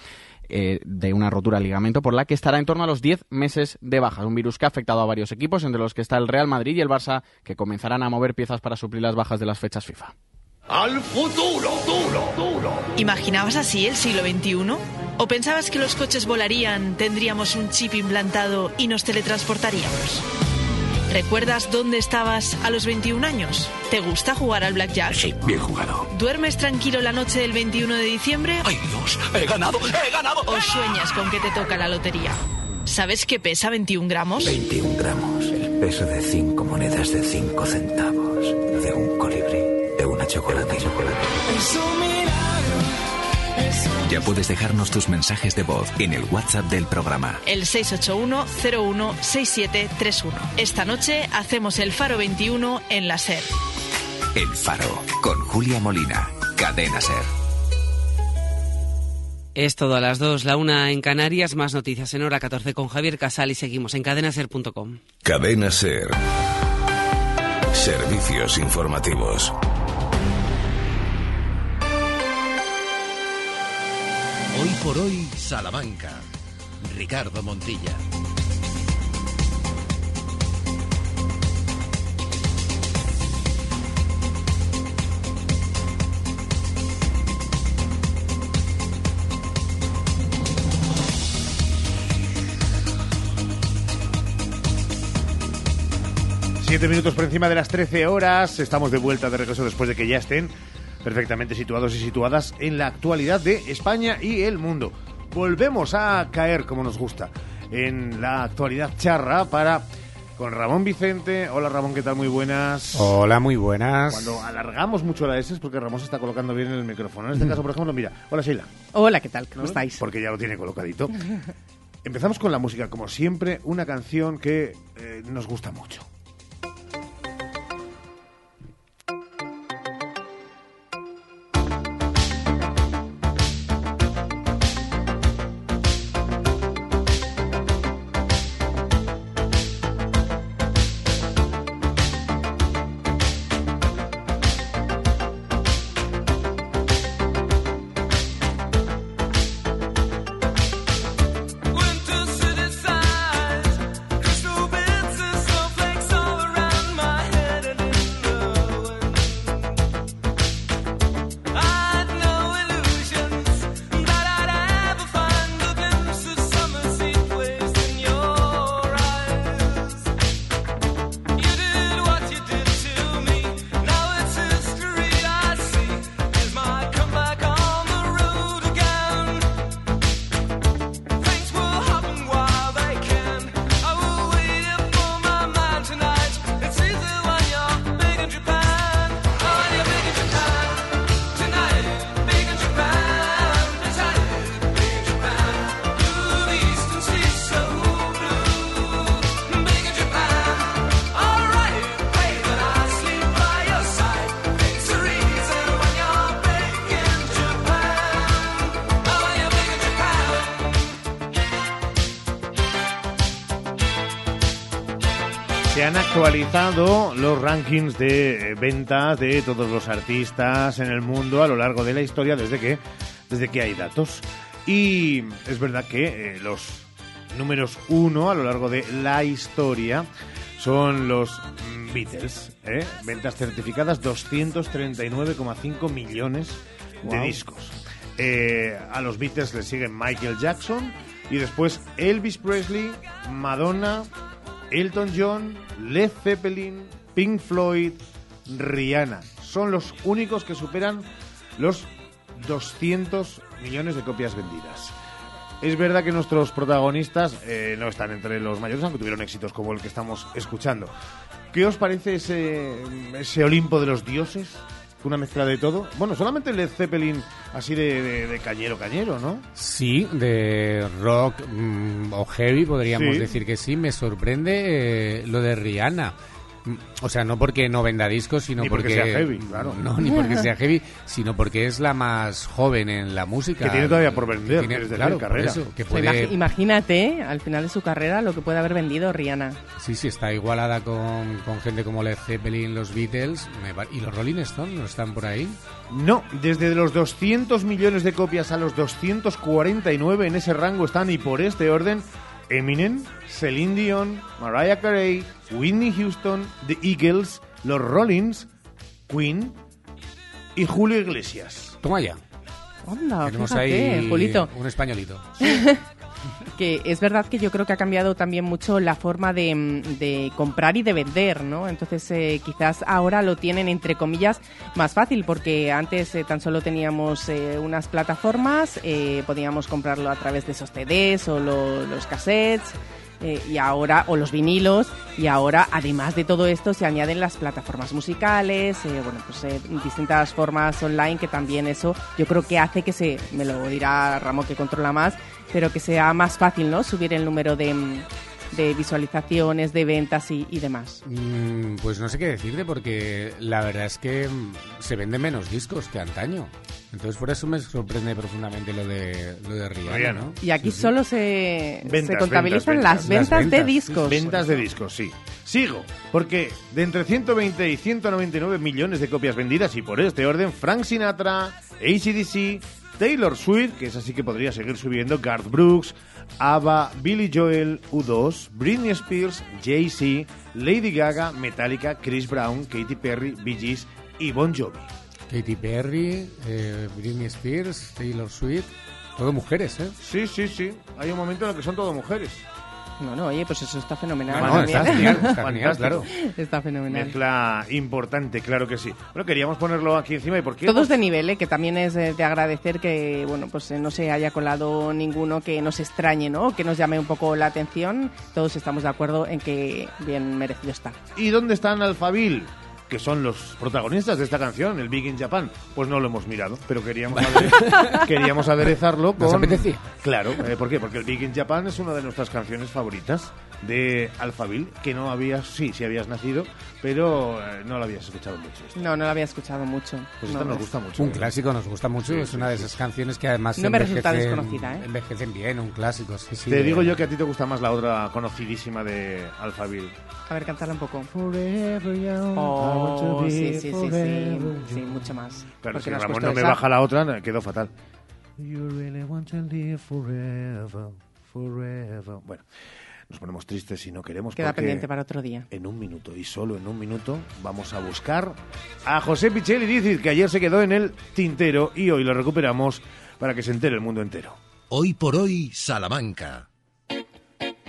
Eh, de una rotura de ligamento por la que estará en torno a los 10 meses de baja. Un virus que ha afectado a varios equipos, entre los que está el Real Madrid y el Barça, que comenzarán a mover piezas para suplir las bajas de las fechas FIFA. ¡Al futuro! ¡Duro, duro! ¿Imaginabas así el siglo XXI? ¿O pensabas que los coches volarían, tendríamos un chip implantado y nos teletransportaríamos? ¿Recuerdas dónde estabas a los 21 años? ¿Te gusta jugar al blackjack? Sí, bien jugado. ¿Duermes tranquilo la noche del 21 de diciembre? ¡Ay Dios! ¡He ganado! ¡He ganado! ¿O sueñas con que te toca la lotería? ¿Sabes qué pesa 21 gramos? 21 gramos. El peso de 5 monedas de 5 centavos. De un colibrí. Una chocolate. chocolate. Ya puedes dejarnos tus mensajes de voz en el WhatsApp del programa. El 681-016731. Esta noche hacemos el Faro 21 en la SER. El Faro, con Julia Molina. Cadena SER. Es todo a las 2, la una en Canarias, más noticias en hora 14 con Javier Casal y seguimos en cadenaser.com. Cadena SER. Servicios informativos. Hoy por hoy, Salamanca. Ricardo Montilla. Siete minutos por encima de las 13 horas. Estamos de vuelta de regreso después de que ya estén perfectamente situados y situadas en la actualidad de España y el mundo. Volvemos a caer, como nos gusta, en la actualidad charra para con Ramón Vicente. Hola Ramón, ¿qué tal? Muy buenas. Hola, muy buenas. Cuando alargamos mucho la S es porque Ramón se está colocando bien en el micrófono. En este caso, por ejemplo, mira. Hola Sheila. Hola, ¿qué tal? ¿Cómo ¿No? estáis? Porque ya lo tiene colocadito. Empezamos con la música, como siempre, una canción que eh, nos gusta mucho. Actualizado los rankings de eh, ventas de todos los artistas en el mundo a lo largo de la historia desde que, desde que hay datos. Y es verdad que eh, los números uno a lo largo de la historia son los mm, Beatles. ¿eh? Ventas certificadas 239,5 millones de Wow. discos. Eh, a los Beatles le siguen Michael Jackson y después Elvis Presley, Madonna, Elton John, Led Zeppelin, Pink Floyd, Rihanna. Son los únicos que superan los 200 millones de copias vendidas. Es verdad que nuestros protagonistas eh, no están entre los mayores, aunque tuvieron éxitos como el que estamos escuchando. ¿Qué os parece ese, ese Olimpo de los dioses? Una mezcla de todo. Bueno, solamente Led Zeppelin así de, de- de cañero, cañero, ¿no? Sí, de rock mm, o heavy podríamos Sí. decir que sí. Me sorprende eh, lo de Rihanna. O sea, no porque no venda discos, sino Ni porque sea heavy, claro. No, ni porque sea heavy, sino porque es la más joven en la música. Que tiene todavía por vender, Que tiene- decir, claro, carrera. eso, que sea, puede, imagínate, al final de su carrera, lo que puede haber vendido Rihanna. Sí, sí, está igualada con, con gente como Led Zeppelin, los Beatles y los Rolling Stones no están por ahí. No, desde los 200 millones de copias a los 249 en ese rango están y por este orden Eminem, Celine Dion, Mariah Carey, Whitney Houston, The Eagles, los Rollins, Queen y Julio Iglesias. Toma ya. Onda, Tenemos fíjate, ahí Julito. un españolito. que es verdad que yo creo que ha cambiado también mucho la forma de, mm, de comprar y de vender, ¿no? Entonces eh, quizás ahora lo tienen entre comillas más fácil porque antes eh, tan solo teníamos eh, unas plataformas, eh, podíamos comprarlo a través de esos CDs o lo- los cassettes. eh, y ahora, o los vinilos, y ahora, además de todo esto, se añaden las plataformas musicales, eh, bueno, pues eh, distintas formas online que también eso yo creo que hace que se, me lo dirá Ramón que controla más, pero que sea más fácil, ¿no? Subir el número de, mm, de visualizaciones, de ventas y, y demás. Mm, Pues no sé qué decirte porque la verdad es que mm, se venden menos discos que antaño. Entonces por eso me sorprende profundamente lo de lo de Rihanna, Rihanna. ¿no? Y aquí Sí, sí. solo se, Ventas, se contabilizan ventas, las ventas. ventas, de discos. Ventas de discos, sí. Sigo, porque de entre 120 y 199 millones de copias vendidas, y por este orden, Frank Sinatra, ACDC, Taylor Swift, que es así que podría seguir subiendo, Garth Brooks, ABBA, Billy Joel, U2, Britney Spears, Jay-Z, Lady Gaga, Metallica, Chris Brown, Katy Perry, Bee Gees y Bon Jovi. Katy Perry, eh, Britney Spears, Taylor Swift, todo mujeres, ¿eh? Sí, sí, sí. Hay un momento en el que son todo mujeres. No, no, oye, pues eso está fenomenal. No, no, está genial, está genial, claro. Está fenomenal. Mezcla importante, claro que sí. Bueno, queríamos ponerlo aquí encima y por qué. Todos de nivel, ¿eh? que también es eh, de agradecer que bueno pues eh, no se haya colado ninguno que nos extrañe, ¿no? Que nos llame un poco la atención. Todos estamos de acuerdo en que bien merecido está. ¿Y dónde están Alfabil? Que son los protagonistas de esta canción, el Big in Japan. Pues no lo hemos mirado, pero queríamos, queríamos aderezarlo con... ¿Nos apetecía? Claro, eh, ¿por qué? Porque el Big in Japan es una de nuestras canciones favoritas de Alfabil, que no habías, sí, sí habías nacido, pero eh, no la habías escuchado mucho. No, no lo había escuchado mucho. Pues esta No, nos no. gusta mucho. Un clásico nos gusta mucho, Sí, es sí, una de sí, esas canciones que además No me resulta desconocida, ¿eh? envejecen bien, un clásico, sí, sí. Te digo yo que a ti te gusta más la otra conocidísima de Alfabil. A ver, cantarla un poco. Forever young, Oh, sí, sí, sí, sí, sí, mucho más. Claro, Porque si Ramón no me esa. baja la otra, quedó fatal. You really want to live forever, forever. Bueno, nos ponemos tristes si no queremos. Queda porque pendiente para otro día. En un minuto, y solo en un minuto, vamos a buscar a José Pichelli Dizit, que ayer se quedó en el tintero y hoy lo recuperamos para que se entere el mundo entero. Hoy por hoy, Salamanca.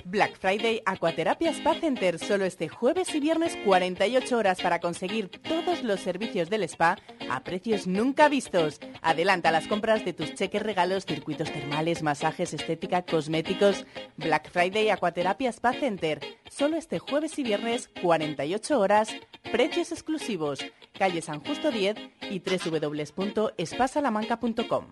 Black Friday Aquaterapia Spa Center solo este jueves y viernes 48 horas para conseguir todos los servicios del spa a precios nunca vistos. Adelanta las compras de tus cheques regalos, circuitos termales, masajes, estética, cosméticos. Black Friday Aquaterapia Spa Center solo este jueves y viernes 48 horas, precios exclusivos. Calle San Justo 10 y www.spasalamanca.com.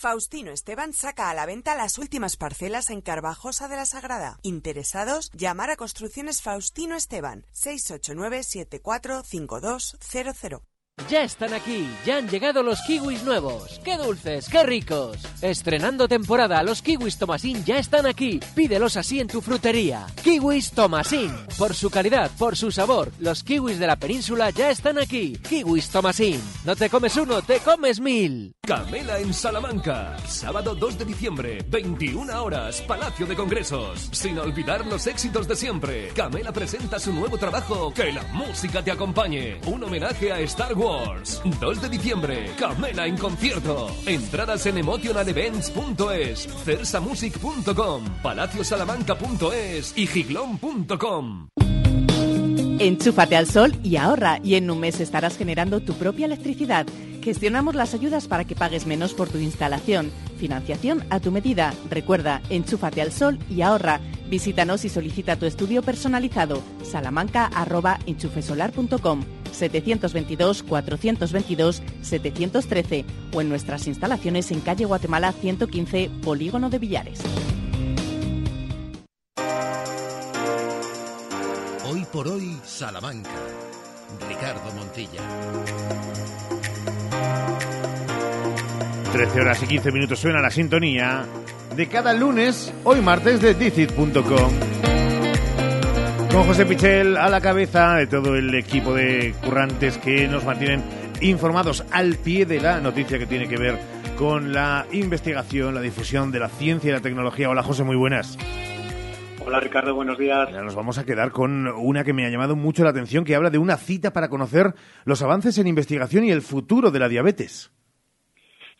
Faustino Esteban saca a la venta las últimas parcelas en Carvajosa de la Sagrada. Interesados, llamar a Construcciones Faustino Esteban 689 745200. Ya están aquí, ya han llegado los kiwis nuevos. ¡Qué dulces, qué ricos! Estrenando temporada, los kiwis Tomasín ya están aquí. Pídelos así en tu frutería. Kiwis Tomasín. Por su calidad, por su sabor, los kiwis de la península ya están aquí. Kiwis Tomasín. No te comes uno, te comes mil. Camela en Salamanca. Sábado 2 de diciembre, 21 horas, Palacio de Congresos. Sin olvidar los éxitos de siempre. Camela presenta su nuevo trabajo, Que la música te acompañe. Un homenaje a Star Wars 2 de diciembre, Camela en concierto. Entradas en emotionalevents.es, cersamusic.com, palaciosalamanca.es y giglón.com. Enchúfate al sol y ahorra y en un mes estarás generando tu propia electricidad. Gestionamos las ayudas para que pagues menos por tu instalación. Financiación a tu medida. Recuerda, enchúfate al sol y ahorra. Visítanos y solicita tu estudio personalizado. salamanca.enchufesolar.com 722-422-713 o en nuestras instalaciones en calle Guatemala 115, Polígono de Villares. Hoy por hoy, Salamanca. Ricardo Montilla. 13 horas y 15 minutos suena la sintonía de cada lunes, hoy martes de Dicit.com. Con José Pichel a la cabeza de todo el equipo de currantes que nos mantienen informados al pie de la noticia que tiene que ver con la investigación, la difusión de la ciencia y la tecnología. Hola José, muy buenas. Hola Ricardo, buenos días. nos vamos a quedar con una que me ha llamado mucho la atención, que habla de una cita para conocer los avances en investigación y el futuro de la diabetes.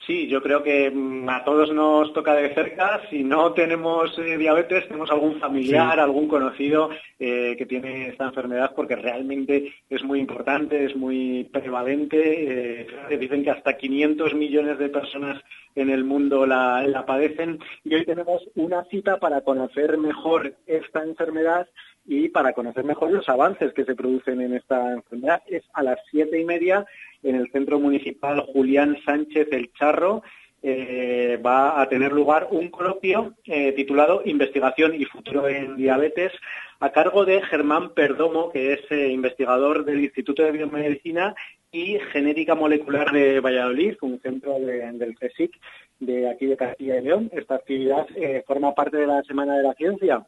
Sí, yo creo que mm, a todos nos toca de cerca. Si no tenemos eh, diabetes, tenemos algún familiar, algún conocido eh, que tiene esta enfermedad porque realmente es muy importante, es muy prevalente. Eh, dicen que hasta 500 millones de personas en el mundo la, la padecen. Y hoy tenemos una cita para conocer mejor esta enfermedad y para conocer mejor los avances que se producen en esta enfermedad. Es a las siete y media en el Centro Municipal Julián Sánchez El Charro. Eh, va a tener lugar un coloquio eh, titulado Investigación y Futuro en Diabetes a cargo de Germán Perdomo, que es eh, investigador del Instituto de Biomedicina y Genética Molecular de Valladolid, un centro del CSIC de aquí de Castilla y León. Esta actividad forma parte de la Semana de la Ciencia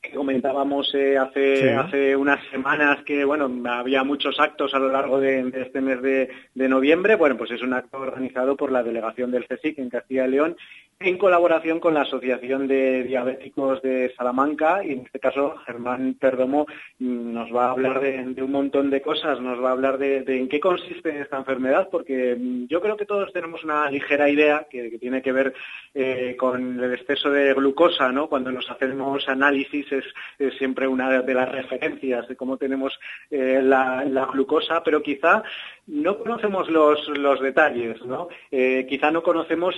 que comentábamos eh, hace, hace unas semanas que bueno había muchos actos a lo largo de, este mes de, de, noviembre. Bueno, pues es un acto organizado por la delegación del CSIC en Castilla y León en colaboración con la Asociación de Diabéticos de Salamanca y en este caso Germán Perdomo mm, nos va a hablar de, un montón de cosas, nos va a hablar de, en qué consiste esta enfermedad, porque mm, yo creo que todos tenemos una ligera idea que, tiene que ver eh, con el exceso de glucosa, ¿no? Cuando nos hacemos análisis es, siempre una de las referencias de cómo tenemos eh, la, glucosa, pero quizá no conocemos los, detalles, ¿no? Eh, quizá no conocemos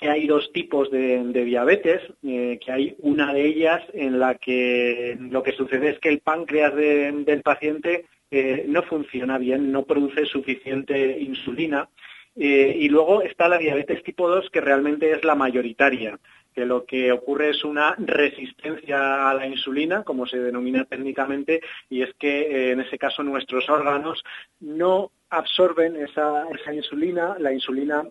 que hay dos tipos de, diabetes, eh, que hay una de ellas en la que lo que sucede es que el páncreas del paciente eh, no funciona bien, no produce suficiente insulina. Eh, y luego está la diabetes tipo 2, que realmente es la mayoritaria, que lo que ocurre es una resistencia a la insulina, como se denomina técnicamente, y es que en ese caso nuestros órganos no absorben esa, esa insulina, la insulina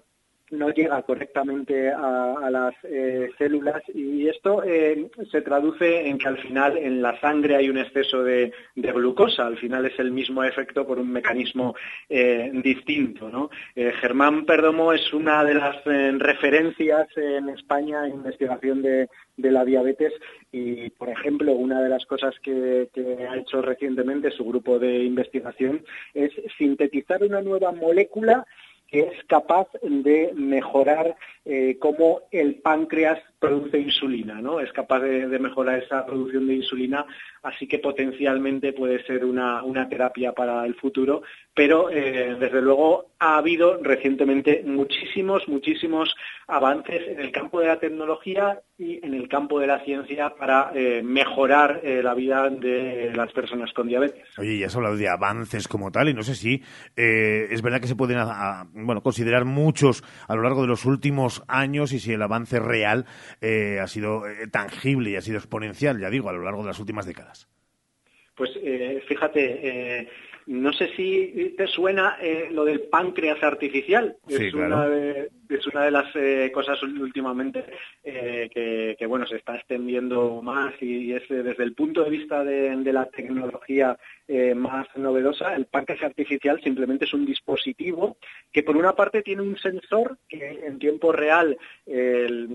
no llega correctamente a, las eh, células y esto eh, se traduce en que al final en la sangre hay un exceso de, glucosa, al final es el mismo efecto por un mecanismo eh, distinto. Germán Perdomo es una de las referencias en España en investigación de, la diabetes y, por ejemplo, una de las cosas que ha hecho recientemente su grupo de investigación es sintetizar una nueva molécula que es capaz de mejorar eh, cómo el páncreas produce insulina, ¿no? Es capaz de, mejorar esa producción de insulina, así que potencialmente puede ser una, terapia para el futuro, pero eh, desde luego ha habido recientemente muchísimos, muchísimos avances en el campo de la tecnología y en el campo de la ciencia para eh, mejorar la vida de las personas con diabetes. Oye, ya has hablado de avances como tal y no sé si es verdad que se pueden bueno, considerar muchos a lo largo de los últimos años y si el avance real eh, ha sido eh, tangible y ha sido exponencial, ya digo, a lo largo de las últimas décadas. Pues eh, fíjate, No sé si te suena eh, lo del páncreas artificial. Sí, es, claro. una de, es una de las eh, cosas últimamente eh, que, que, bueno, se está extendiendo más y, es eh, desde el punto de vista de, de la tecnología eh, más novedosa, el páncreas artificial simplemente es un dispositivo que por una parte tiene un sensor que en tiempo real eh,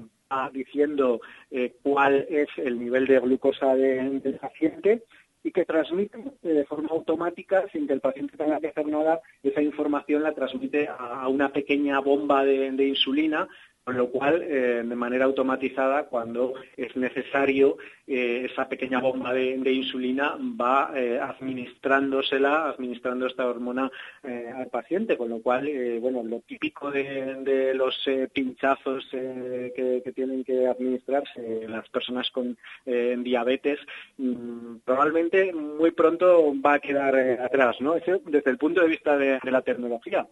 diciendo eh, cuál es el nivel de glucosa de- del paciente y que transmite eh, de forma automática, sin que el paciente tenga que hacer nada, esa información la transmite a una pequeña bomba de insulina, con lo cual, eh, de manera automatizada, cuando es necesario, eh, esa pequeña bomba de, insulina va eh, administrándosela, administrando esta hormona al paciente, con lo cual, bueno, lo típico de, los pinchazos que, tienen que administrarse las personas con diabetes, mm, probablemente muy pronto va a quedar atrás, ¿no? Eso desde el punto de vista de la tecnología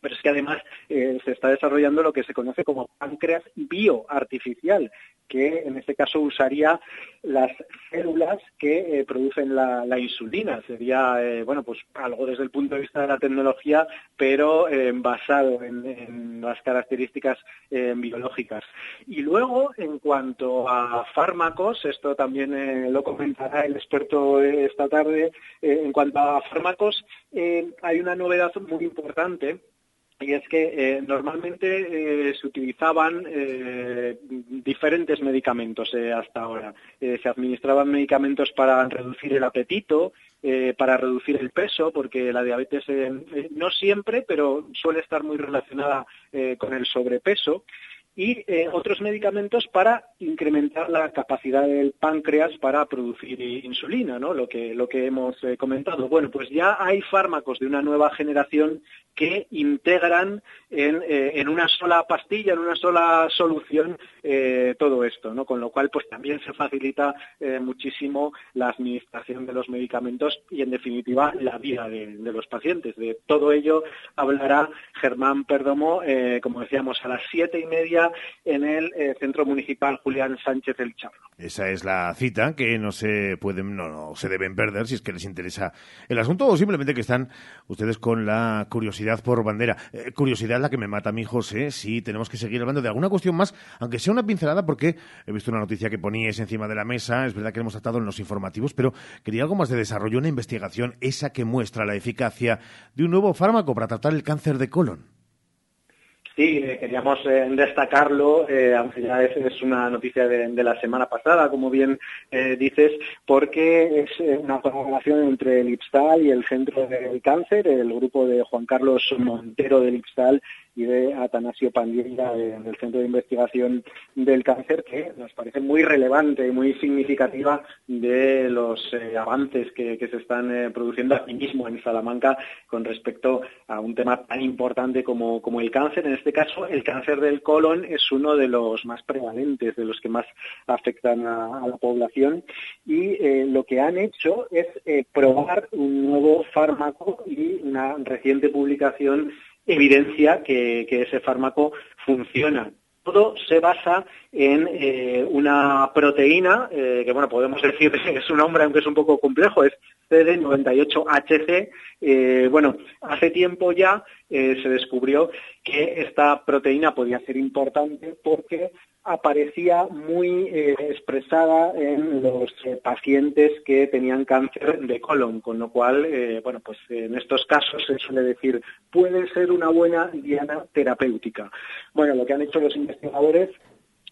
pero es que además eh, se está desarrollando lo que se conoce como páncreas bioartificial, que en este caso usaría las células que eh, producen la, insulina. Sería, eh, bueno, pues algo desde el punto de vista de la tecnología, pero basado en, las características biológicas. Y luego, en cuanto a fármacos, esto también lo comentará el experto esta tarde, en cuanto a fármacos, hay una novedad muy importante y es que eh, normalmente eh, se utilizaban eh, diferentes medicamentos hasta ahora. Se administraban medicamentos para reducir el apetito, para reducir el peso, porque la diabetes no siempre, pero suele estar muy relacionada con el sobrepeso y eh, otros medicamentos para incrementar la capacidad del páncreas para producir insulina, ¿no? Lo que lo que hemos eh, comentado. Bueno, pues ya hay fármacos de una nueva generación que integran en, eh, en una sola pastilla, en una sola solución todo esto, ¿no? Con lo cual, pues también se facilita muchísimo la administración de los medicamentos y, en definitiva, la vida de, los pacientes. De todo ello hablará Germán Perdomo, como decíamos, a las siete y media en el eh, Centro Municipal Julián Sánchez El Charro. Esa es la cita que no se pueden, no, no se deben perder si es que les interesa el asunto o simplemente que están ustedes con la curiosidad por bandera. Eh, curiosidad la que me mata a mí, José, si tenemos que seguir hablando de alguna cuestión más, aunque sea una pincelada, porque he visto una noticia que poníais encima de la mesa, es verdad que hemos tratado en los informativos, pero quería algo más de desarrollo, una investigación, esa que muestra la eficacia de un nuevo fármaco para tratar el cáncer de colon. Sí, eh, queríamos eh, destacarlo, eh, aunque ya es, una noticia de, la semana pasada, como bien dices, porque es una colaboración entre el IPSTAL y el Centro del Cáncer, el grupo de Juan Carlos Montero del IPSTAL de Atanasio Pandilla de- del Centro de Investigación del Cáncer, que nos parece muy relevante y muy significativa de los eh, avances que, se están eh, produciendo aquí mismo en Salamanca con respecto a un tema tan importante como, como el cáncer. En este caso, el cáncer del colon es uno de los más prevalentes, de los que más afectan a, a la población. Y eh, lo que han hecho es eh, probar un nuevo fármaco y una reciente publicación evidencia que, que ese fármaco funciona. Todo se basa en eh, una proteína, eh, que bueno, podemos decir es su nombre, aunque es un poco complejo, es CD98HC. Eh, bueno, hace tiempo ya se descubrió que esta proteína podía ser importante porque aparecía muy eh, expresada en los eh, pacientes que tenían cáncer de colon, con lo cual, eh, bueno, pues en estos casos se suele decir puede ser una buena diana terapéutica. Bueno, lo que han hecho los investigadores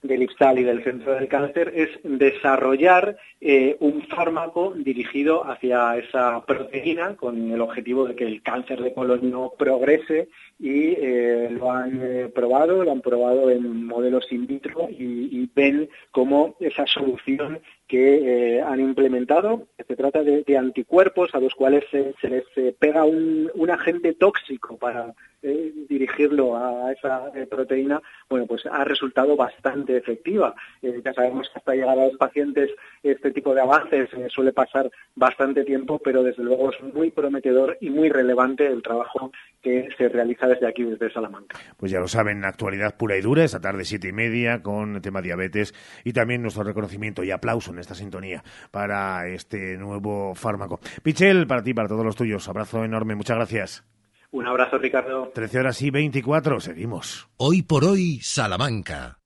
del IPSAL y del Centro del Cáncer es desarrollar eh, un fármaco dirigido hacia esa proteína con el objetivo de que el cáncer de colon no progrese y eh, lo han eh, probado, lo han probado en modelos in vitro y, ven cómo esa solución que han implementado, se trata de, anticuerpos a los cuales se, les pega un agente tóxico para eh, dirigirlo a esa eh, proteína, bueno, pues ha resultado bastante efectiva. Eh, ya sabemos que hasta llegar a los pacientes este tipo de avances suele pasar bastante tiempo, pero desde luego es muy prometedor y muy relevante el trabajo que se realiza desde aquí, desde Salamanca. Pues ya lo saben, actualidad pura y dura, esta tarde siete y media, con el tema diabetes y también nuestro reconocimiento y aplauso en esta sintonía para este nuevo fármaco. Pichel, para ti, para todos los tuyos, abrazo enorme, muchas gracias. Un abrazo, Ricardo. 13 horas y 24, seguimos. Hoy por hoy, Salamanca.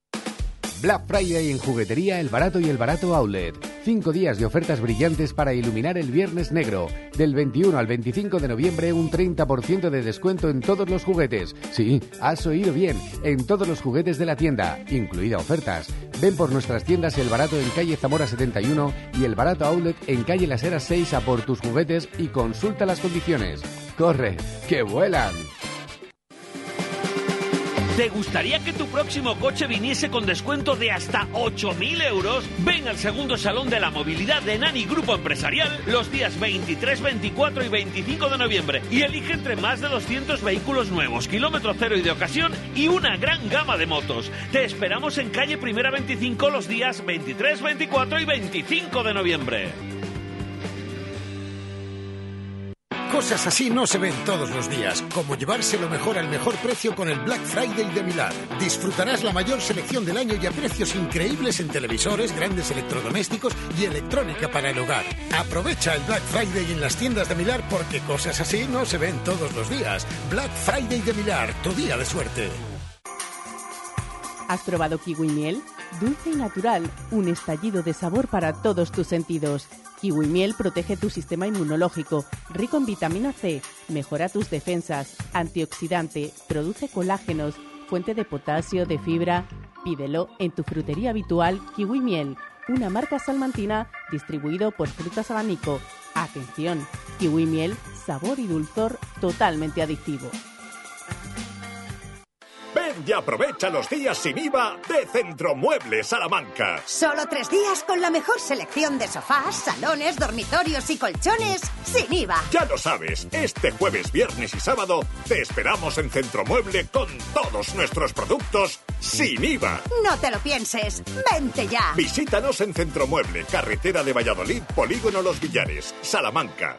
Black Friday en Juguetería El Barato y El Barato Outlet. Cinco días de ofertas brillantes para iluminar el Viernes Negro. Del 21 al 25 de noviembre un 30% de descuento en todos los juguetes. Sí, has oído bien, en todos los juguetes de la tienda, incluida ofertas. Ven por nuestras tiendas El Barato en calle Zamora 71 y El Barato Outlet en calle Las Heras 6 a por tus juguetes y consulta las condiciones. ¡Corre, que vuelan! ¿Te gustaría que tu próximo coche viniese con descuento de hasta 8.000 euros? Ven al segundo Salón de la Movilidad de Nani Grupo Empresarial los días 23, 24 y 25 de noviembre y elige entre más de 200 vehículos nuevos, kilómetro cero y de ocasión y una gran gama de motos. Te esperamos en calle Primera 25 los días 23, 24 y 25 de noviembre. Cosas así no se ven todos los días, como llevarse lo mejor al mejor precio con el Black Friday de Milán. Disfrutarás la mayor selección del año y a precios increíbles en televisores, grandes electrodomésticos y electrónica para el hogar. Aprovecha el Black Friday en las tiendas de Milán porque cosas así no se ven todos los días. Black Friday de Milán, tu día de suerte. ¿Has probado kiwi miel? Dulce y natural, un estallido de sabor para todos tus sentidos. Kiwi miel protege tu sistema inmunológico, rico en vitamina C, mejora tus defensas, antioxidante, produce colágenos, fuente de potasio, de fibra. Pídelo en tu frutería habitual Kiwi Miel, una marca salmantina distribuido por Frutas Abanico. Atención, Kiwi Miel, sabor y dulzor totalmente adictivo. Ven y aprovecha los días sin IVA de Centromueble Salamanca. Solo tres días con la mejor selección de sofás, salones, dormitorios y colchones sin IVA. Ya lo sabes, este jueves, viernes y sábado te esperamos en Centromueble con todos nuestros productos sin IVA. No te lo pienses, vente ya. Visítanos en Centromueble, carretera de Valladolid, Polígono Los Villares, Salamanca.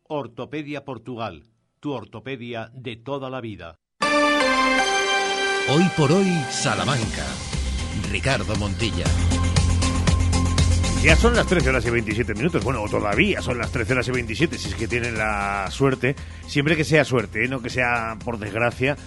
Ortopedia Portugal, tu ortopedia de toda la vida. Hoy por hoy, Salamanca. Ricardo Montilla. Ya son las 13 horas y 27 minutos. Bueno, todavía son las 13 horas y 27, si es que tienen la suerte. Siempre que sea suerte, ¿eh? no que sea por desgracia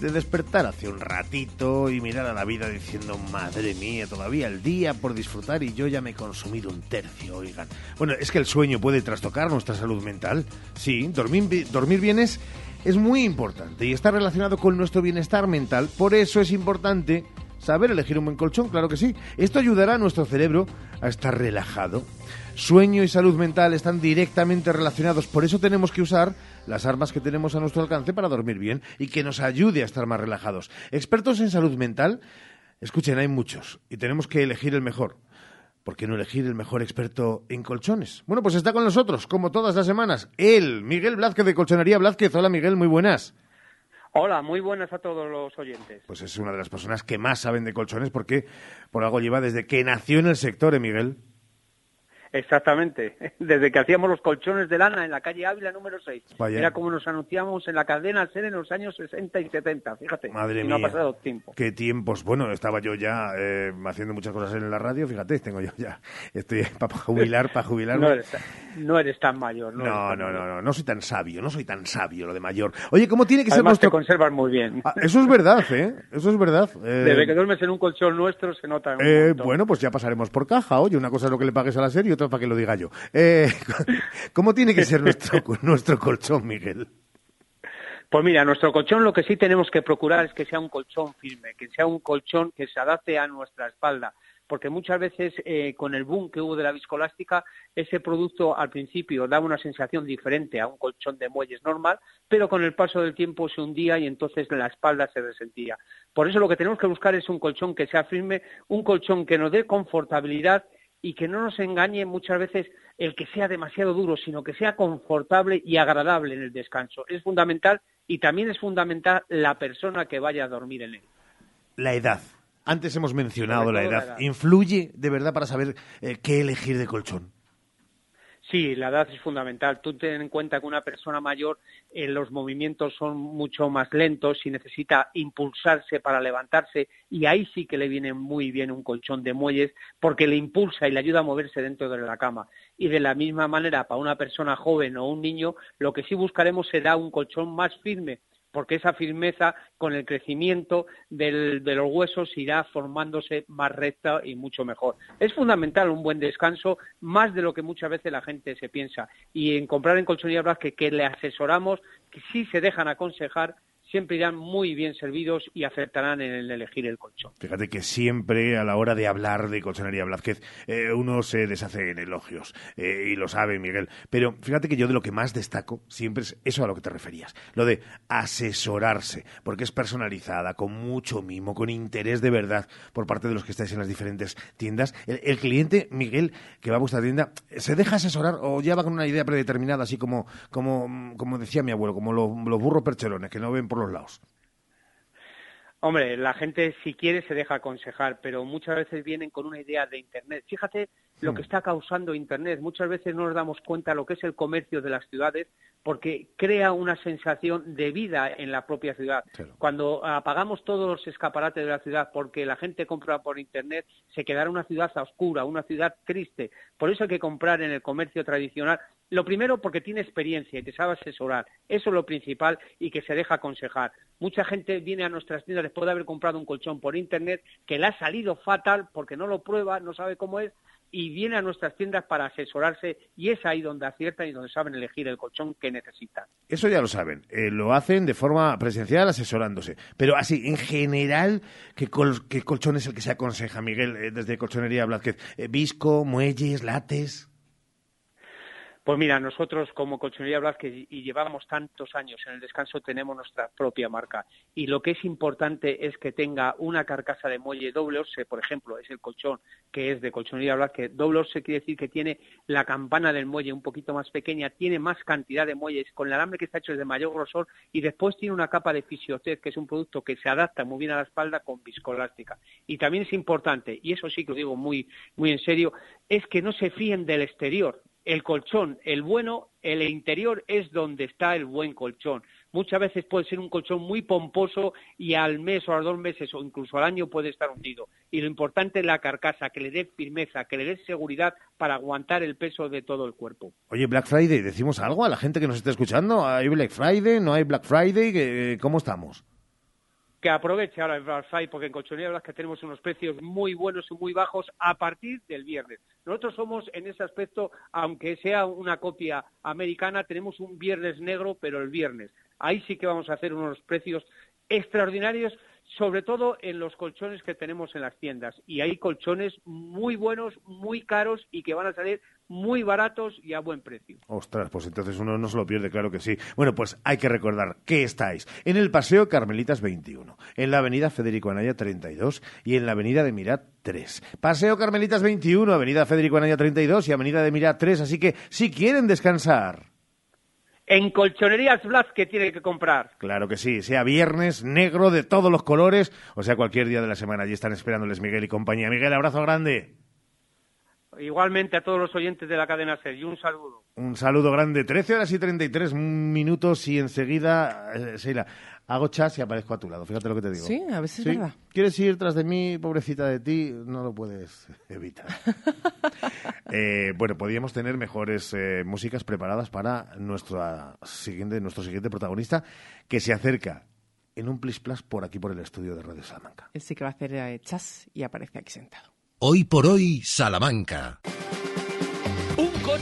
de despertar hace un ratito y mirar a la vida diciendo, madre mía, todavía el día por disfrutar y yo ya me he consumido un tercio, oigan. Bueno, es que el sueño puede trastocar nuestra salud mental. Sí, dormir, dormir bien es, es muy importante y está relacionado con nuestro bienestar mental. Por eso es importante saber elegir un buen colchón, claro que sí. Esto ayudará a nuestro cerebro a estar relajado. Sueño y salud mental están directamente relacionados, por eso tenemos que usar las armas que tenemos a nuestro alcance para dormir bien y que nos ayude a estar más relajados. Expertos en salud mental, escuchen, hay muchos y tenemos que elegir el mejor. ¿Por qué no elegir el mejor experto en colchones? Bueno, pues está con nosotros, como todas las semanas, él, Miguel Blázquez de Colchonería Blázquez. Hola Miguel, muy buenas. Hola, muy buenas a todos los oyentes. Pues es una de las personas que más saben de colchones porque por algo lleva desde que nació en el sector, ¿eh, Miguel? Exactamente, desde que hacíamos los colchones de lana en la calle Ávila número 6. Era como nos anunciamos en la cadena ser en los años 60 y 70, fíjate. Madre y no ha pasado tiempo. Qué tiempos. Bueno, estaba yo ya eh, haciendo muchas cosas en la radio, fíjate, tengo yo ya, estoy para jubilar, para jubilar. No eres, no eres tan mayor. No, no, no, no, no, no soy tan sabio, no soy tan sabio lo de mayor. Oye, ¿cómo tiene que Además, ser nuestro... te conservas muy bien. Ah, eso es verdad, ¿eh? Eso es verdad. Eh, Desde que duermes en un colchón nuestro se nota eh, bueno, pues ya pasaremos por caja. Oye, una cosa es lo que le pagues a la serie y otra para que lo diga yo. Eh, ¿Cómo tiene que ser nuestro, nuestro colchón, Miguel? Pues mira, nuestro colchón lo que sí tenemos que procurar es que sea un colchón firme, que sea un colchón que se adapte a nuestra espalda, porque muchas veces eh, con el boom que hubo de la viscolástica, ese producto al principio daba una sensación diferente a un colchón de muelles normal, pero con el paso del tiempo se hundía y entonces la espalda se resentía. Por eso lo que tenemos que buscar es un colchón que sea firme, un colchón que nos dé confortabilidad y que no nos engañe muchas veces el que sea demasiado duro, sino que sea confortable y agradable en el descanso. Es fundamental y también es fundamental la persona que vaya a dormir en él. La edad. Antes hemos mencionado la edad. ¿Influye de verdad para saber eh, qué elegir de colchón? Sí, la edad es fundamental. Tú ten en cuenta que una persona mayor eh, los movimientos son mucho más lentos y necesita impulsarse para levantarse y ahí sí que le viene muy bien un colchón de muelles porque le impulsa y le ayuda a moverse dentro de la cama. Y de la misma manera, para una persona joven o un niño, lo que sí buscaremos será un colchón más firme porque esa firmeza con el crecimiento de los huesos irá formándose más recta y mucho mejor. Es fundamental un buen descanso, más de lo que muchas veces la gente se piensa. Y en comprar en Colchonería Blas que le asesoramos, que sí se dejan aconsejar siempre irán muy bien servidos y acertarán en el elegir el colchón. Fíjate que siempre a la hora de hablar de Colchonería Blázquez eh, uno se deshace en elogios eh, y lo sabe Miguel. Pero fíjate que yo de lo que más destaco siempre es eso a lo que te referías, lo de asesorarse, porque es personalizada, con mucho mimo, con interés de verdad por parte de los que estáis en las diferentes tiendas. El, cliente, Miguel, que va a vuestra tienda, ¿se deja asesorar o ya va con una idea predeterminada, así como, como, como decía mi abuelo, como los, burros perchelones, que no ven por los lados? Hombre, la gente si quiere se deja aconsejar, pero muchas veces vienen con una idea de Internet. Fíjate lo que hmm. está causando Internet. Muchas veces no nos damos cuenta de lo que es el comercio de las ciudades porque crea una sensación de vida en la propia ciudad. Cuando apagamos todos los escaparates de la ciudad porque la gente compra por Internet, se quedará una ciudad oscura, una ciudad triste. Por eso hay que comprar en el comercio tradicional. Lo primero porque tiene experiencia y te sabe asesorar. Eso es lo principal y que se deja aconsejar. Mucha gente viene a nuestras tiendas después de haber comprado un colchón por Internet que le ha salido fatal porque no lo prueba, no sabe cómo es y viene a nuestras tiendas para asesorarse y es ahí donde aciertan y donde saben elegir el colchón que necesitan. Eso ya lo saben, eh, lo hacen de forma presencial asesorándose. Pero así, en general, ¿qué, colchón es el que se aconseja, Miguel, eh, desde Colchonería Blázquez? Eh, ¿Visco, muelles, lates? Pues mira, nosotros como Colchonería Blasque y llevamos tantos años en el descanso tenemos nuestra propia marca y lo que es importante es que tenga una carcasa de muelle doble orse, por ejemplo, es el colchón que es de Colchonería Blasque. Doble orse quiere decir que tiene la campana del muelle un poquito más pequeña, tiene más cantidad de muelles, con el alambre que está hecho es de mayor grosor y después tiene una capa de fisiotec, que es un producto que se adapta muy bien a la espalda con viscoelástica. Y también es importante, y eso sí que lo digo muy, muy en serio, es que no se fíen del exterior el colchón, el bueno, el interior es donde está el buen colchón. Muchas veces puede ser un colchón muy pomposo y al mes o a dos meses o incluso al año puede estar hundido. Y lo importante es la carcasa, que le dé firmeza, que le dé seguridad para aguantar el peso de todo el cuerpo. Oye, Black Friday, ¿decimos algo a la gente que nos está escuchando? ¿Hay Black Friday? ¿No hay Black Friday? ¿Cómo estamos? Que aproveche ahora el Black Friday, porque en Colchonería que tenemos unos precios muy buenos y muy bajos a partir del viernes. Nosotros somos en ese aspecto, aunque sea una copia americana, tenemos un viernes negro, pero el viernes. Ahí sí que vamos a hacer unos precios extraordinarios, sobre todo en los colchones que tenemos en las tiendas. Y hay colchones muy buenos, muy caros y que van a salir muy baratos y a buen precio. Ostras, pues entonces uno no se lo pierde, claro que sí. Bueno, pues hay que recordar que estáis en el Paseo Carmelitas 21, en la Avenida Federico Anaya 32 y en la Avenida de Mirat 3. Paseo Carmelitas 21, Avenida Federico Anaya 32 y Avenida de Mirat 3, así que si quieren descansar en Colchonerías Blas que tiene que comprar. Claro que sí, sea viernes, negro, de todos los colores, o sea cualquier día de la semana. Allí están esperándoles Miguel y compañía. Miguel, abrazo grande. Igualmente a todos los oyentes de la cadena SER y un saludo. Un saludo grande. 13 horas y 33 minutos y enseguida, eh, Sheila, hago chas y aparezco a tu lado. Fíjate lo que te digo. Sí, a veces es verdad. ¿Quieres ir tras de mí, pobrecita de ti? No lo puedes evitar. Eh, bueno, podríamos tener mejores eh, músicas preparadas para nuestro siguiente, nuestro siguiente protagonista que se acerca en un plis plas por aquí por el estudio de Radio Salamanca. Él sí que va a hacer chas y aparece aquí sentado. Hoy por hoy, Salamanca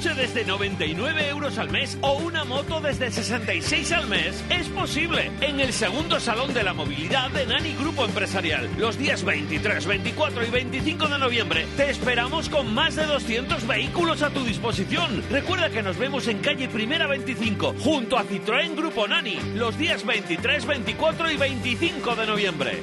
coche desde 99 euros al mes o una moto desde 66 al mes? Es posible en el segundo Salón de la Movilidad de Nani Grupo Empresarial. Los días 23, 24 y 25 de noviembre te esperamos con más de 200 vehículos a tu disposición. Recuerda que nos vemos en calle Primera 25 junto a Citroën Grupo Nani los días 23, 24 y 25 de noviembre.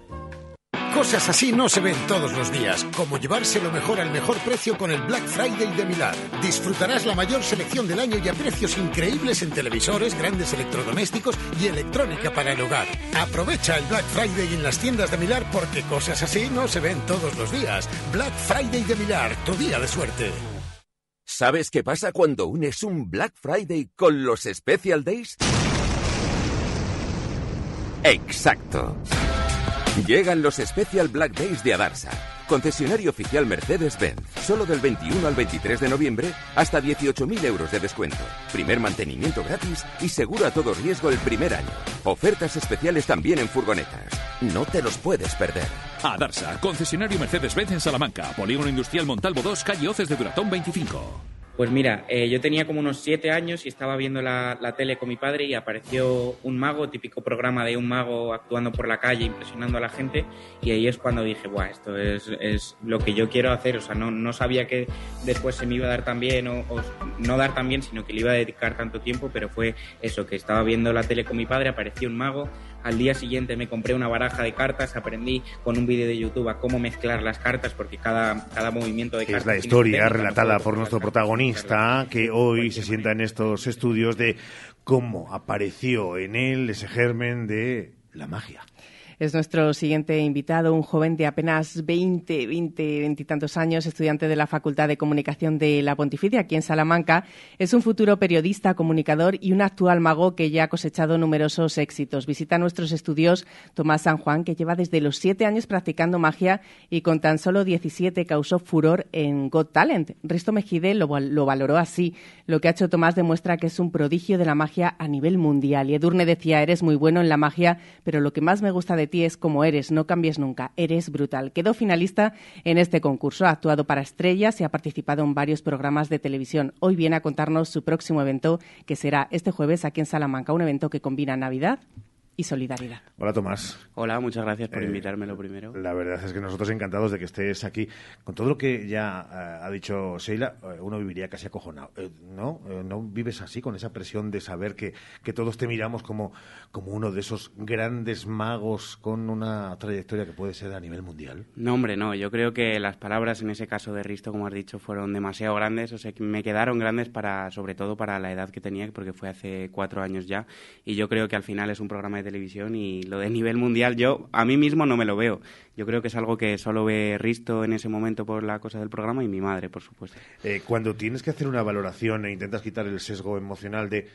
Cosas así no se ven todos los días, como llevarse lo mejor al mejor precio con el Black Friday de Milán. Disfrutarás la mayor selección del año y a precios increíbles en televisores, grandes electrodomésticos y electrónica para el hogar. Aprovecha el Black Friday en las tiendas de Milán porque cosas así no se ven todos los días. Black Friday de Milán, tu día de suerte. ¿Sabes qué pasa cuando unes un Black Friday con los Special Days? Exacto. Llegan los Special Black Days de Adarsa, concesionario oficial Mercedes-Benz. Solo del 21 al 23 de noviembre, hasta 18.000 euros de descuento. Primer mantenimiento gratis y seguro a todo riesgo el primer año. Ofertas especiales también en furgonetas. No te los puedes perder. Adarsa, concesionario Mercedes-Benz en Salamanca, Polígono Industrial Montalvo 2, calle Oces de Duratón 25. Pues mira, eh, yo tenía como unos siete años y estaba viendo la, la, tele con mi padre y apareció un mago, típico programa de un mago actuando por la calle, impresionando a la gente. Y ahí es cuando dije, Buah, esto es, es lo que yo quiero hacer. O sea, no, no sabía que después se me iba a dar tan bien o, o, no dar tan bien, sino que le iba a dedicar tanto tiempo. Pero fue eso, que estaba viendo la tele con mi padre, apareció un mago. Al día siguiente me compré una baraja de cartas, aprendí con un vídeo de YouTube a cómo mezclar las cartas, porque cada, cada movimiento de cartas. Es la historia relatada por nuestro protagonista, que hoy se sienta en estos estudios de cómo apareció en él ese germen de la magia. Es nuestro siguiente invitado, un joven de apenas 20, 20, 20 y tantos años, estudiante de la Facultad de Comunicación de la Pontificia, aquí en Salamanca. Es un futuro periodista, comunicador y un actual mago que ya ha cosechado numerosos éxitos. Visita nuestros estudios Tomás San Juan, que lleva desde los siete años practicando magia y con tan solo 17 causó furor en Got Talent. Risto Mejide lo, lo valoró así. Lo que ha hecho Tomás demuestra que es un prodigio de la magia a nivel mundial. Y Edurne decía, eres muy bueno en la magia, pero lo que más me gusta de es como eres, no cambies nunca, eres brutal. Quedó finalista en este concurso, ha actuado para estrellas y ha participado en varios programas de televisión. Hoy viene a contarnos su próximo evento, que será este jueves aquí en Salamanca, un evento que combina Navidad y solidaridad. Hola Tomás. Hola, muchas gracias por eh, invitarme lo primero. La verdad es que nosotros encantados de que estés aquí. Con todo lo que ya uh, ha dicho Sheila, uh, uno viviría casi acojonado. Uh, ¿No? ¿No vives así, con esa presión de saber que, que todos te miramos como, como uno de esos grandes magos con una trayectoria que puede ser a nivel mundial? No, hombre, no. Yo creo que las palabras en ese caso de Risto, como has dicho, fueron demasiado grandes. O sea, que me quedaron grandes para, sobre todo para la edad que tenía, porque fue hace cuatro años ya. Y yo creo que al final es un programa de televisión y lo de nivel mundial yo a mí mismo no me lo veo. Yo creo que es algo que solo ve Risto en ese momento por la cosa del programa y mi madre, por supuesto. Eh, cuando tienes que hacer una valoración e intentas quitar el sesgo emocional de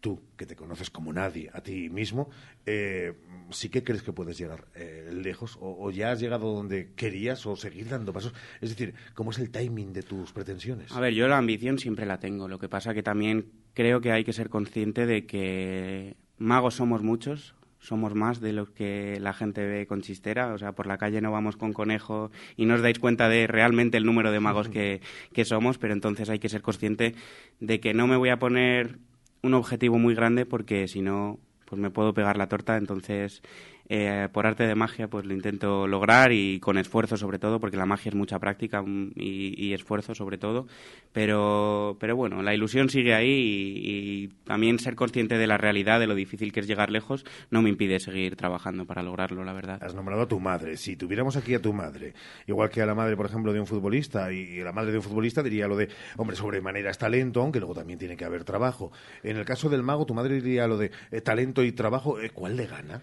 tú, que te conoces como nadie, a ti mismo, eh, ¿sí que crees que puedes llegar eh, lejos? O, ¿O, ya has llegado donde querías o seguir dando pasos? Es decir, ¿cómo es el timing de tus pretensiones? A ver, yo la ambición siempre la tengo. Lo que pasa que también creo que hay que ser consciente de que magos somos muchos, somos más de los que la gente ve con chistera. O sea, por la calle no vamos con conejo y no os dais cuenta de realmente el número de magos que, que somos, pero entonces hay que ser consciente de que no me voy a poner un objetivo muy grande porque si no, pues me puedo pegar la torta. Entonces, eh, por arte de magia, pues lo intento lograr y con esfuerzo sobre todo, porque la magia es mucha práctica mm, y, esfuerzo sobre todo. Pero, pero bueno, la ilusión sigue ahí y, también ser consciente de la realidad, de lo difícil que es llegar lejos, no me impide seguir trabajando para lograrlo, la verdad. Has nombrado a tu madre. Si tuviéramos aquí a tu madre, igual que a la madre, por ejemplo, de un futbolista, y la madre de un futbolista diría lo de, hombre, sobremanera es talento, aunque luego también tiene que haber trabajo. En el caso del mago, tu madre diría lo de eh, talento y trabajo, eh, ¿cuál le gana?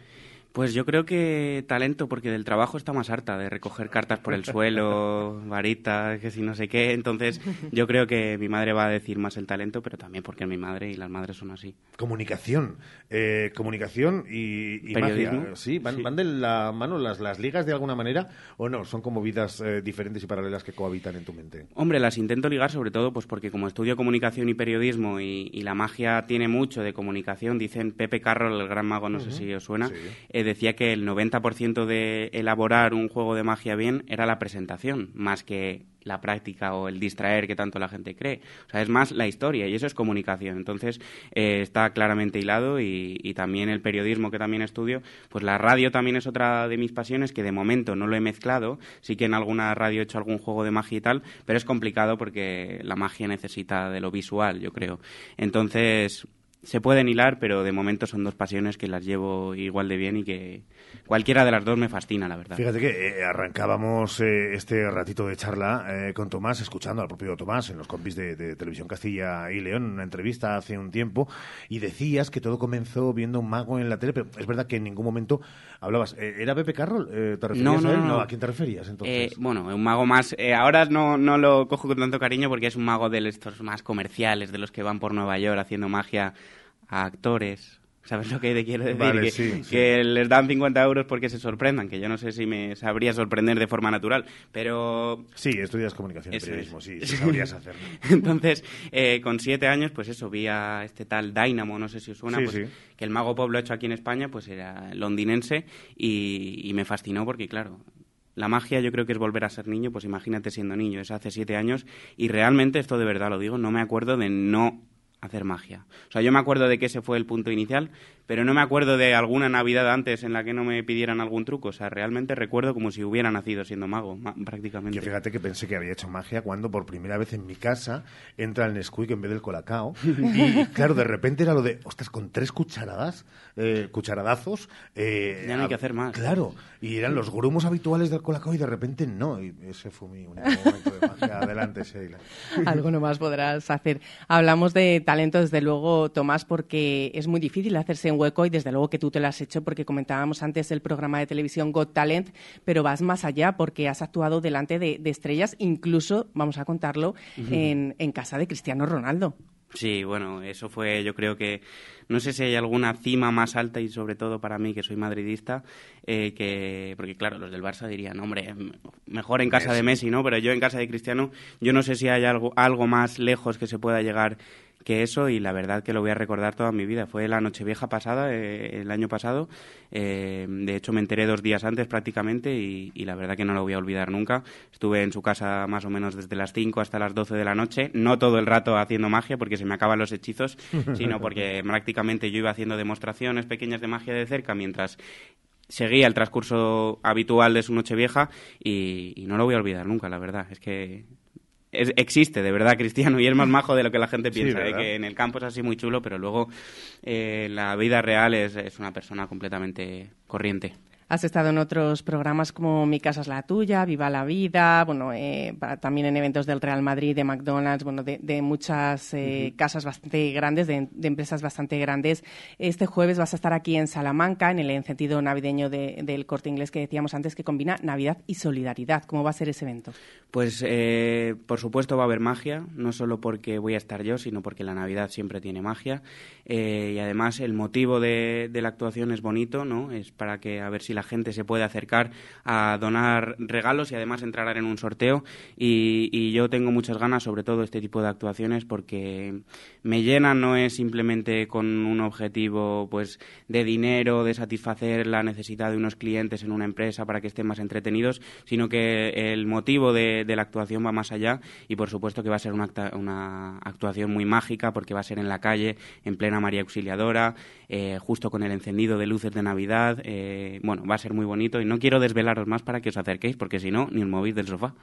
Pues yo creo que talento, porque del trabajo está más harta, de recoger cartas por el suelo, varitas, que si no sé qué. Entonces, yo creo que mi madre va a decir más el talento, pero también porque es mi madre y las madres son así. Comunicación. Eh, comunicación y, y magia. ¿Sí? ¿Van, de la mano las, las ligas de alguna manera o no? ¿Son como vidas eh, diferentes y paralelas que cohabitan en tu mente? Hombre, las intento ligar sobre todo pues porque como estudio comunicación y periodismo y, la magia tiene mucho de comunicación, dicen Pepe Carroll, el gran mago, no sé si os suena. Eh, decía que el 90% de elaborar un juego de magia bien era la presentación, más que la práctica o el distraer que tanto la gente cree. O sea, es más la historia y eso es comunicación. Entonces, eh, está claramente hilado y, y, también el periodismo que también estudio. Pues la radio también es otra de mis pasiones que de momento no lo he mezclado. Sí que en alguna radio he hecho algún juego de magia y tal, pero es complicado porque la magia necesita de lo visual, yo creo. Entonces, se pueden hilar, pero de momento son dos pasiones que las llevo igual de bien y que cualquiera de las dos me fascina, la verdad. Fíjate que eh, arrancábamos eh, este ratito de charla eh, con Tomás, escuchando al propio Tomás en los compis de, Televisión Castilla y León, en una entrevista hace un tiempo, y decías que todo comenzó viendo un mago en la tele, pero es verdad que en ningún momento hablabas. ¿Era Pepe Carroll? ¿Te referías a él? No, ¿a quién te referías entonces? bueno, un mago más. ahora no, no lo cojo con tanto cariño porque es un mago de estos más comerciales, de los que van por Nueva York haciendo magia a actores. ¿Sabes lo que te quiero decir? que, les dan 50 euros porque se sorprendan, que yo no sé si me sabría sorprender de forma natural, pero... Sí, estudias comunicación y periodismo, sí, sabrías hacerlo. Entonces, eh, con siete años, pues eso, vi a este tal Dynamo, no sé si os suena, pues, que el Mago Pop lo ha hecho aquí en España, pues era londinense y, y me fascinó porque, claro, la magia yo creo que es volver a ser niño, pues imagínate siendo niño, eso hace siete años, y realmente, esto de verdad lo digo, no me acuerdo de no hacer magia. O sea, yo me acuerdo de que ese fue el punto inicial, pero no me acuerdo de alguna Navidad antes en la que no me pidieran algún truco. O sea, realmente recuerdo como si hubiera nacido siendo mago, prácticamente. Yo fíjate que pensé que había hecho magia cuando por primera vez en mi casa entra el Nesquik en vez del Colacao. y claro, de repente era lo de, ostras, con tres cucharadas, eh, cucharadazos. Eh, ya no hay que hacer más. Claro, y eran los grumos habituales del Colacao y de repente no. Y ese fue mi único momento de magia. Adelante, Sheila. Algo nomás podrás hacer. Hablamos de talento, desde luego, Tomás, porque es muy difícil hacerse un hueco y desde luego que tú te lo has hecho porque comentábamos antes el programa de televisión Got Talent, pero vas más allá porque has actuado delante de, estrellas, incluso, vamos a contarlo, en, en casa de Cristiano Ronaldo. Sí, bueno, eso fue, yo creo que, no sé si hay alguna cima más alta y sobre todo para mí, que soy madridista, eh, que, porque claro, los del Barça dirían, hombre, mejor en casa de Messi, ¿no? Pero yo en casa de Cristiano, yo no sé si hay algo, algo más lejos que se pueda llegar que eso y la verdad que lo voy a recordar toda mi vida. Fue la Nochevieja pasada, eh, el año pasado. Eh, de hecho, me enteré dos días antes prácticamente y, la verdad que no lo voy a olvidar nunca. Estuve en su casa más o menos desde las 5 hasta las 12 de la noche, no todo el rato haciendo magia porque se me acaban los hechizos, sino porque prácticamente yo iba haciendo demostraciones pequeñas de magia de cerca mientras seguía el transcurso habitual de su Nochevieja y, y no lo voy a olvidar nunca, la verdad. Es que existe de verdad Cristiano y es más majo de lo que la gente piensa, ¿eh? que en el campo es así muy chulo, pero luego eh, la vida real es, es una persona completamente corriente. Has estado en otros programas como Mi casa es la tuya, Viva la vida, bueno, eh, también en eventos del Real Madrid, de McDonald's, bueno, de, muchas eh, casas bastante grandes, de, empresas bastante grandes. Este jueves vas a estar aquí en Salamanca, en el encendido navideño del Corte Inglés que decíamos antes, que combina Navidad y solidaridad. ¿Cómo va a ser ese evento? Pues, eh, por supuesto, va a haber magia, no solo porque voy a estar yo, sino porque la Navidad siempre tiene magia. y además, el motivo de, de la actuación es bonito, ¿no? Es para que a ver si la la gente se puede acercar a donar regalos y además entrar en un sorteo. Y, y yo tengo muchas ganas, sobre todo este tipo de actuaciones, porque me llenan, no es simplemente con un objetivo pues de dinero, de satisfacer la necesidad de unos clientes en una empresa para que estén más entretenidos, sino que el motivo de, la actuación va más allá y por supuesto que va a ser una, una, actuación muy mágica porque va a ser en la calle, en plena María Auxiliadora, eh, justo con el encendido de luces de Navidad. Eh, bueno, va a ser muy bonito y no quiero desvelaros más para que os acerquéis porque si no, ni os movéis del sofá.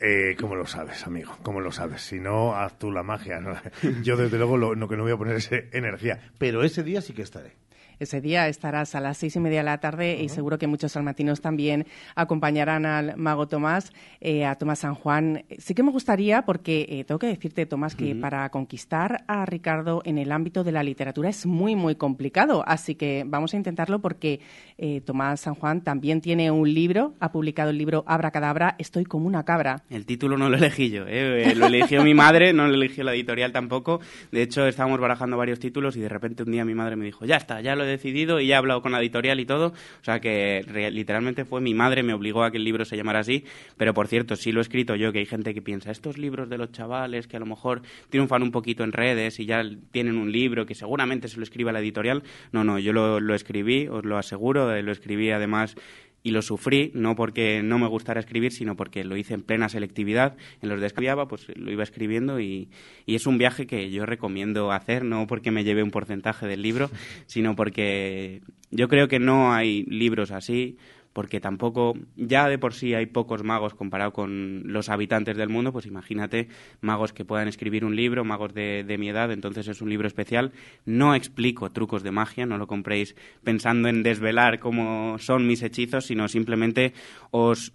Eh, ¿Cómo lo sabes, amigo? ¿Cómo lo sabes? Si no, haz tú la magia. Yo, desde luego, lo, que no voy a poner es energía. Pero ese día sí que estaré. Ese día estarás a las seis y media de la tarde y seguro que muchos salmatinos también acompañarán al mago Tomás, eh, a Tomás San Juan. Sí que me gustaría, porque eh, tengo que decirte, Tomás, que para conquistar a Ricardo en el ámbito de la literatura es muy, muy complicado. Así que vamos a intentarlo porque eh, Tomás San Juan también tiene un libro, ha publicado el libro Abra Cadabra, Estoy como una cabra. El título no lo elegí yo, lo eligió mi madre, no lo eligió la editorial tampoco. De hecho, estábamos barajando varios títulos y de repente un día mi madre me dijo, ya está, ya lo decidido y ya he hablado con la editorial y todo. O sea que literalmente fue mi madre, me obligó a que el libro se llamara así. Pero por cierto, sí lo he escrito yo, que hay gente que piensa, estos libros de los chavales que a lo mejor triunfan un poquito en redes y ya tienen un libro que seguramente se lo escriba la editorial. No, no, yo lo, lo escribí, os lo aseguro, lo escribí además y lo sufrí, no porque no me gustara escribir, sino porque lo hice en plena selectividad. En los que pues lo iba escribiendo y, y, es un viaje que yo recomiendo hacer, no porque me lleve un porcentaje del libro, sino porque yo creo que no hay libros así porque tampoco, ya de por sí hay pocos magos comparado con los habitantes del mundo, pues imagínate magos que puedan escribir un libro, magos de, de mi edad, entonces es un libro especial. No explico trucos de magia, no lo compréis pensando en desvelar cómo son mis hechizos, sino simplemente os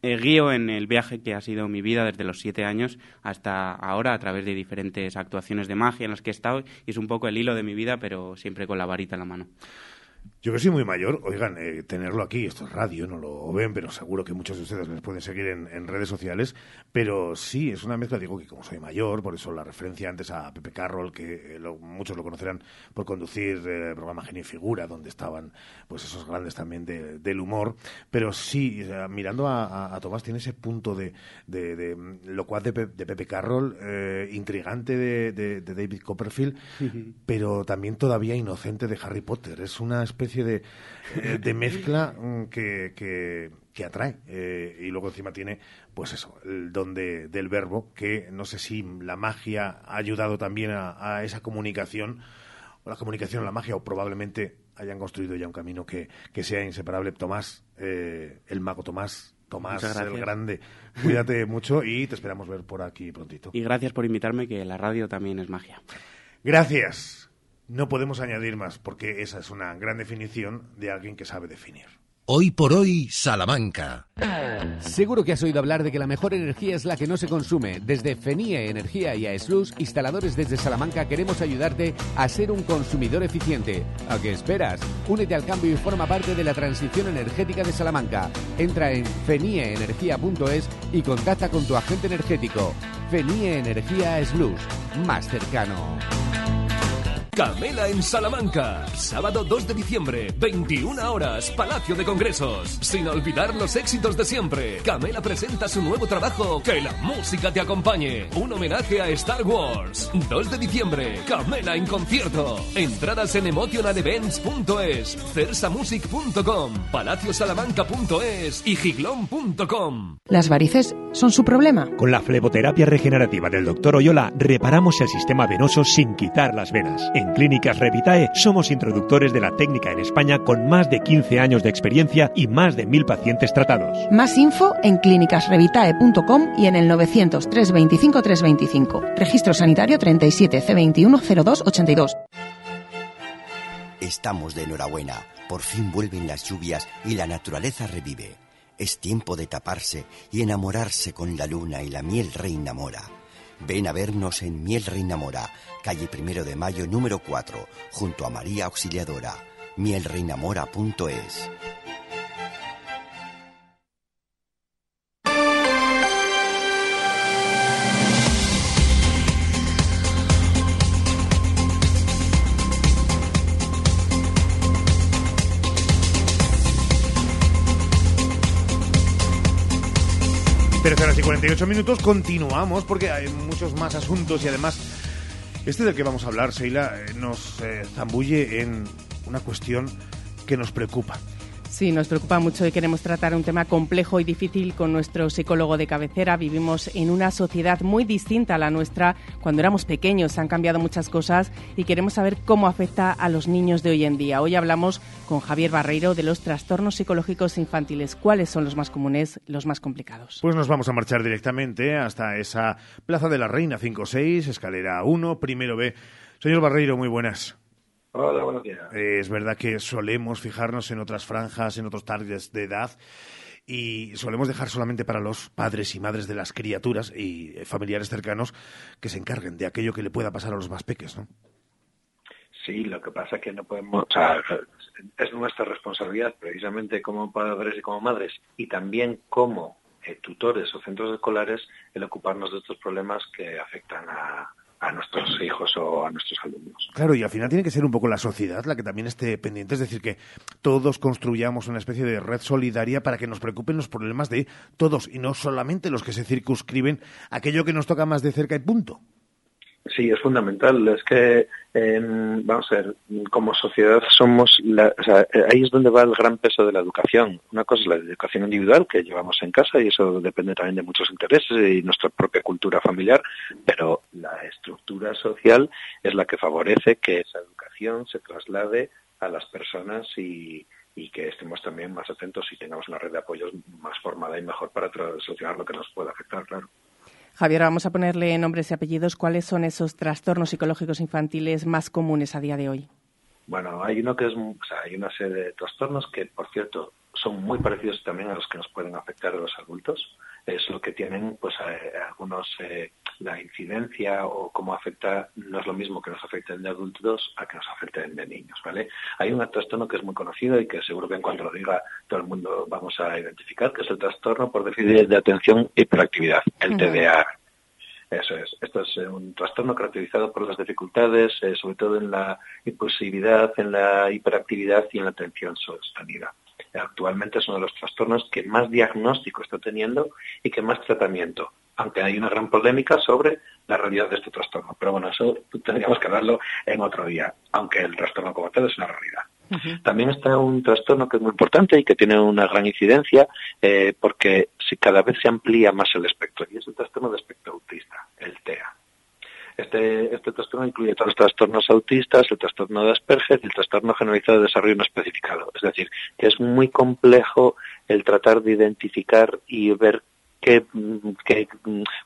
eh, guío en el viaje que ha sido mi vida desde los siete años hasta ahora a través de diferentes actuaciones de magia en las que he estado y es un poco el hilo de mi vida, pero siempre con la varita en la mano. Yo que soy muy mayor, oigan, eh, tenerlo aquí, esto es radio, no lo ven, pero seguro que muchos de ustedes les pueden seguir en, redes sociales. Pero sí, es una mezcla, digo que como soy mayor, por eso la referencia antes a Pepe Carroll, que eh, muchos lo conocerán por conducir eh, el programa Genio y Figura, donde estaban pues esos grandes también del humor. Pero sí, mirando a, Tomás, tiene ese punto de, de, locuaz de, Pepe Carroll, intrigante de, David Copperfield, pero también todavía inocente de Harry Potter. Es una especie de, eh, de mezcla mm, que, que, atrae. Eh, y luego encima tiene, pues eso, el don del verbo, que no sé si la magia ha ayudado también a, esa comunicación, o la comunicación, la magia, o probablemente hayan construido ya un camino que, que sea inseparable. Tomás, eh, el mago Tomás, Tomás el Grande. Cuídate mucho y te esperamos ver por aquí prontito. Y gracias por invitarme, que la radio también es magia. Gracias. No podemos añadir más, porque esa es una gran definición de alguien que sabe definir. Hoy por hoy, Salamanca. Seguro que has oído hablar de que la mejor energía es la que no se consume. Desde FENIE Energía y AESLUS, instaladores desde Salamanca, queremos ayudarte a ser un consumidor eficiente. ¿A qué esperas? Únete al cambio y forma parte de la transición energética de Salamanca. Entra en fenieenergia.es y contacta con tu agente energético. FENIE Energía AESLUS, más cercano. Camela en Salamanca. Sábado 2 de diciembre, 21 horas, Palacio de Congresos. Sin olvidar los éxitos de siempre. Camela presenta su nuevo trabajo, Que la música te acompañe. Un homenaje a Star Wars. 2 de diciembre, Camela en concierto. Entradas en emotionalevents.es, cersamusic.com, palaciosalamanca.es y giglón.com. Las varices son su problema. Con la fleboterapia regenerativa del Dr. Oyola reparamos el sistema venoso sin quitar las venas. En Clínicas Revitae somos introductores de la técnica en España con más de 15 años de experiencia y más de mil pacientes tratados. Más info en clínicasrevitae.com y en el 900 325 325. Registro sanitario 37 C 210282. Estamos de enhorabuena. Por fin vuelven las lluvias y la naturaleza revive. Es tiempo de taparse y enamorarse con la luna y la miel reina mora. Ven a vernos en Miel Reina Mora, calle Primero de Mayo número 4, junto a María Auxiliadora. mielreinamora.es y 48 minutos continuamos porque hay muchos más asuntos y además este del que vamos a hablar, Seila, eh, nos eh, zambulle en una cuestión que nos preocupa. Sí, nos preocupa mucho y queremos tratar un tema complejo y difícil con nuestro psicólogo de cabecera. Vivimos en una sociedad muy distinta a la nuestra. Cuando éramos pequeños han cambiado muchas cosas y queremos saber cómo afecta a los niños de hoy en día. Hoy hablamos con Javier Barreiro de los trastornos psicológicos infantiles. ¿Cuáles son los más comunes, los más complicados? Pues nos vamos a marchar directamente hasta esa Plaza de la Reina 5-6, escalera 1, primero B. Señor Barreiro, muy buenas. Hola, buenos días. Eh, es verdad que solemos fijarnos en otras franjas, en otros targets de edad y solemos dejar solamente para los padres y madres de las criaturas y eh, familiares cercanos que se encarguen de aquello que le pueda pasar a los más pequeños, ¿no? Sí, lo que pasa es que no podemos, o sea, es nuestra responsabilidad precisamente como padres y como madres y también como eh, tutores o centros escolares el ocuparnos de estos problemas que afectan a, a nuestros hijos o a nuestros alumnos. Claro, y al final tiene que ser un poco la sociedad la que también esté pendiente, es decir, que todos construyamos una especie de red solidaria para que nos preocupen los problemas de todos y no solamente los que se circunscriben aquello que nos toca más de cerca y punto. Sí, es fundamental. Es que, vamos a ver, como sociedad somos, o sea, ahí es donde va el gran peso de la educación. Una cosa es la educación individual que llevamos en casa y eso depende también de muchos intereses y nuestra propia cultura familiar, pero la estructura social es la que favorece que esa educación se traslade a las personas y, y que estemos también más atentos y tengamos una red de apoyos más formada y mejor para solucionar lo que nos pueda afectar, claro. Javier, vamos a ponerle nombres y apellidos. ¿Cuáles son esos trastornos psicológicos infantiles más comunes a día de hoy? Bueno, hay uno que es, o sea, hay una serie de trastornos que, por cierto, son muy parecidos también a los que nos pueden afectar a los adultos. Es lo que tienen, pues, algunos eh, la incidencia o cómo afecta no es lo mismo que nos afecten de adultos a que nos afecten de niños, ¿vale? Hay un trastorno que es muy conocido y que seguro que en cuanto lo diga todo el mundo vamos a identificar, que es el trastorno por déficit de atención y hiperactividad, el TDA. Eso es. Esto es un trastorno caracterizado por las dificultades, eh, sobre todo en la impulsividad, en la hiperactividad y en la atención sostenida. Actualmente es uno de los trastornos que más diagnóstico está teniendo y que más tratamiento aunque hay una gran polémica sobre la realidad de este trastorno. Pero bueno, eso tendríamos que hablarlo en otro día, aunque el trastorno como tal es una realidad. También está un trastorno que es muy importante y que tiene una gran incidencia eh, porque si cada vez se amplía más el espectro y es el trastorno de espectro autista, el TEA. Este, este trastorno incluye todos los trastornos autistas, el trastorno de Asperger y el trastorno generalizado de desarrollo no especificado. Es decir, que es muy complejo el tratar de identificar y ver qué,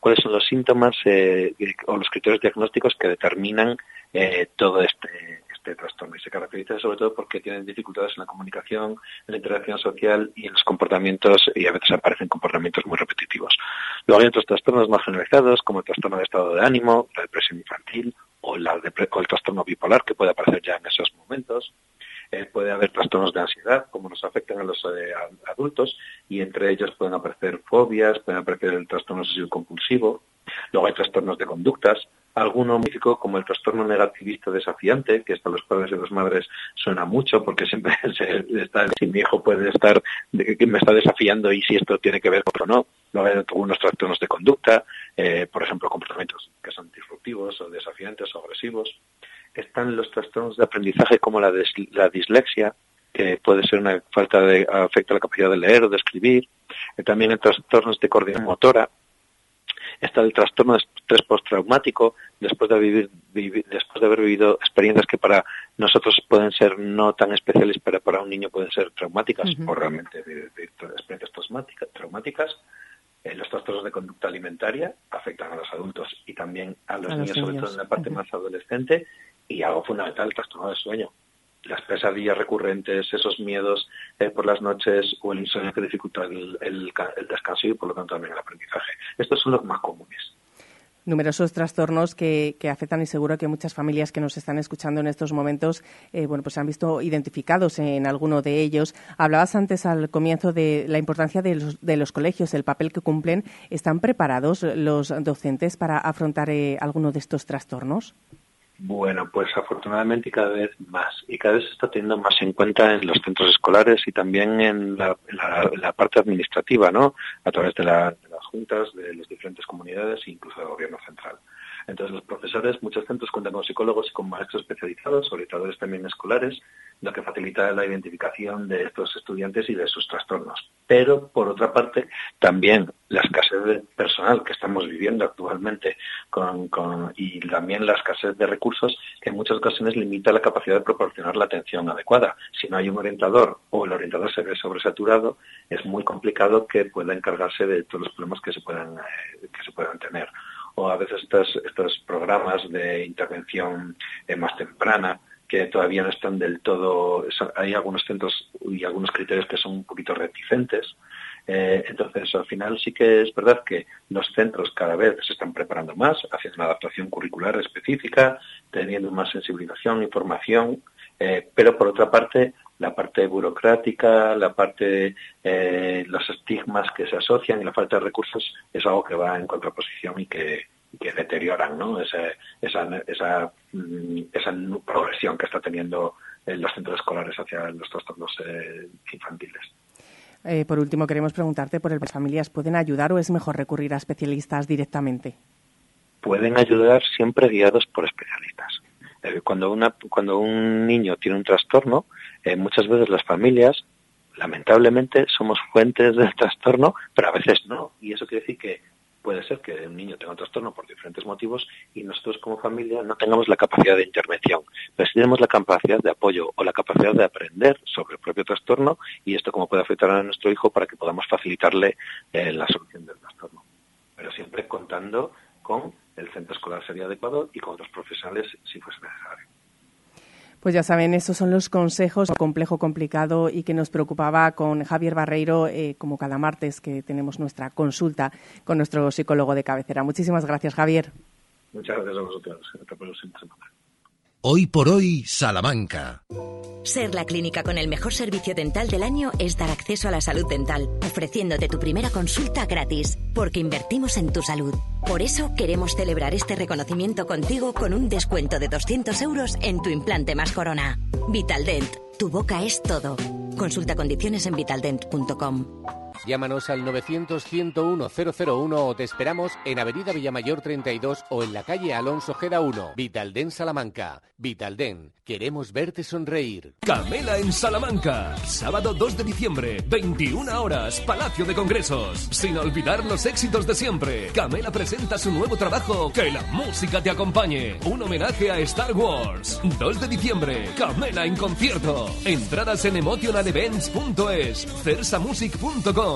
cuáles son los síntomas eh, o los criterios diagnósticos que determinan eh, todo este, este trastorno y se caracteriza sobre todo porque tienen dificultades en la comunicación, en la interacción social y en los comportamientos y a veces aparecen comportamientos muy repetitivos. Luego hay otros trastornos más generalizados como el trastorno de estado de ánimo, la depresión infantil o, el trastorno bipolar que puede aparecer ya en esos momentos. Eh, puede haber trastornos de ansiedad, como nos afectan a los eh, adultos, y entre ellos pueden aparecer fobias, pueden aparecer el trastorno obsesivo compulsivo. Luego hay trastornos de conductas, alguno mítico como el trastorno negativista desafiante, que hasta los padres y las madres suena mucho porque siempre se está, si mi hijo puede estar, me está desafiando y si esto tiene que ver con o no. Luego hay algunos trastornos de conducta, eh, por ejemplo, comportamientos que son disruptivos o desafiantes o agresivos están los trastornos de aprendizaje como la, la dislexia, que puede ser una falta de afecta la capacidad de leer o de escribir, también hay trastornos de coordinación motora, está el trastorno de estrés postraumático después de vivir, después de haber vivido experiencias que para nosotros pueden ser no tan especiales pero para un niño pueden ser traumáticas o realmente experiencias traumáticas eh, los trastornos de conducta alimentaria afectan a los adultos y también a los, niños, sobre todo en la parte más adolescente y algo fundamental, el trastorno del sueño. Las pesadillas recurrentes, esos miedos eh, por las noches o el insomnio que dificulta el, el, descanso y por lo tanto también el aprendizaje. Estos son los más comunes numerosos trastornos que, que, afectan y seguro que muchas familias que nos están escuchando en estos momentos eh, bueno pues se han visto identificados en alguno de ellos. Hablabas antes al comienzo de la importancia de los, de los colegios el papel que cumplen. Están preparados los docentes para afrontar eh, alguno de estos trastornos bueno, pues afortunadamente cada vez más y cada vez se está teniendo más en cuenta en los centros escolares y también en la, parte administrativa, ¿no? A través de la, juntas de las diferentes comunidades e incluso del gobierno central. Entonces, los profesores, muchos centros cuentan con psicólogos y con maestros especializados, orientadores también escolares, lo que facilita la identificación de estos estudiantes y de sus trastornos. Pero, por otra parte, también la escasez de personal que estamos viviendo actualmente y también la escasez de recursos que en muchas ocasiones limita la capacidad de proporcionar la atención adecuada. Si no hay un orientador o el orientador se ve sobresaturado, es muy complicado que pueda encargarse de todos los problemas que se puedan, eh, que se puedan tener o a veces estos, estos programas de intervención eh, más temprana que todavía no están del todo, hay algunos centros y algunos criterios que son un poquito reticentes. Eh, entonces, al final sí que es verdad que los centros cada vez se están preparando más, haciendo una adaptación curricular específica, teniendo más sensibilización y formación, eh, pero por otra parte, la parte burocrática, la parte, eh, los estigmas que se asocian y la falta de recursos es algo que va en contraposición y que, deterioran ¿no? esa, esa, esa, mm, esa, progresión que está teniendo en los centros escolares hacia los trastornos eh, infantiles. Eh, por último, queremos preguntarte por el familias, ¿pueden ayudar o es mejor recurrir a especialistas directamente? Pueden ayudar siempre guiados por especialistas. cuando, una, cuando un niño tiene un trastorno, muchas veces las familias, lamentablemente, somos fuentes del trastorno, pero a veces no. Y eso quiere decir que puede ser que un niño tenga un trastorno por diferentes motivos y nosotros como familia no tengamos la capacidad de intervención, pero sí tenemos la capacidad de apoyo o la capacidad de aprender sobre el propio trastorno y esto cómo puede afectar a nuestro hijo para que podamos facilitarle eh, la solución del trastorno. Pero siempre contando con el centro escolar sería adecuado y con otros profesionales si fuese necesario. Pues ya saben, esos son los consejos complejo, complicado y que nos preocupaba con Javier Barreiro, eh, como cada martes que tenemos nuestra consulta con nuestro psicólogo de cabecera. Muchísimas gracias, Javier. Muchas gracias a vosotros. Hoy por hoy, Salamanca. Ser la clínica con el mejor servicio dental del año es dar acceso a la salud dental, ofreciéndote tu primera consulta gratis, porque invertimos en tu salud. Por eso queremos celebrar este reconocimiento contigo con un descuento de 200 euros en tu implante más corona. Vitaldent, tu boca es todo. Consulta condiciones en vitaldent.com. Llámanos al 900-101-001 o te esperamos en Avenida Villamayor 32 o en la calle Alonso Geda 1. Vitalden Salamanca. Vitalden, queremos verte sonreír. Camela en Salamanca. Sábado 2 de diciembre, 21 horas, Palacio de Congresos. Sin olvidar los éxitos de siempre. Camela presenta su nuevo trabajo, Que la música te acompañe. Un homenaje a Star Wars. 2 de diciembre, Camela en concierto. Entradas en emotionalevents.es, cersamusic.com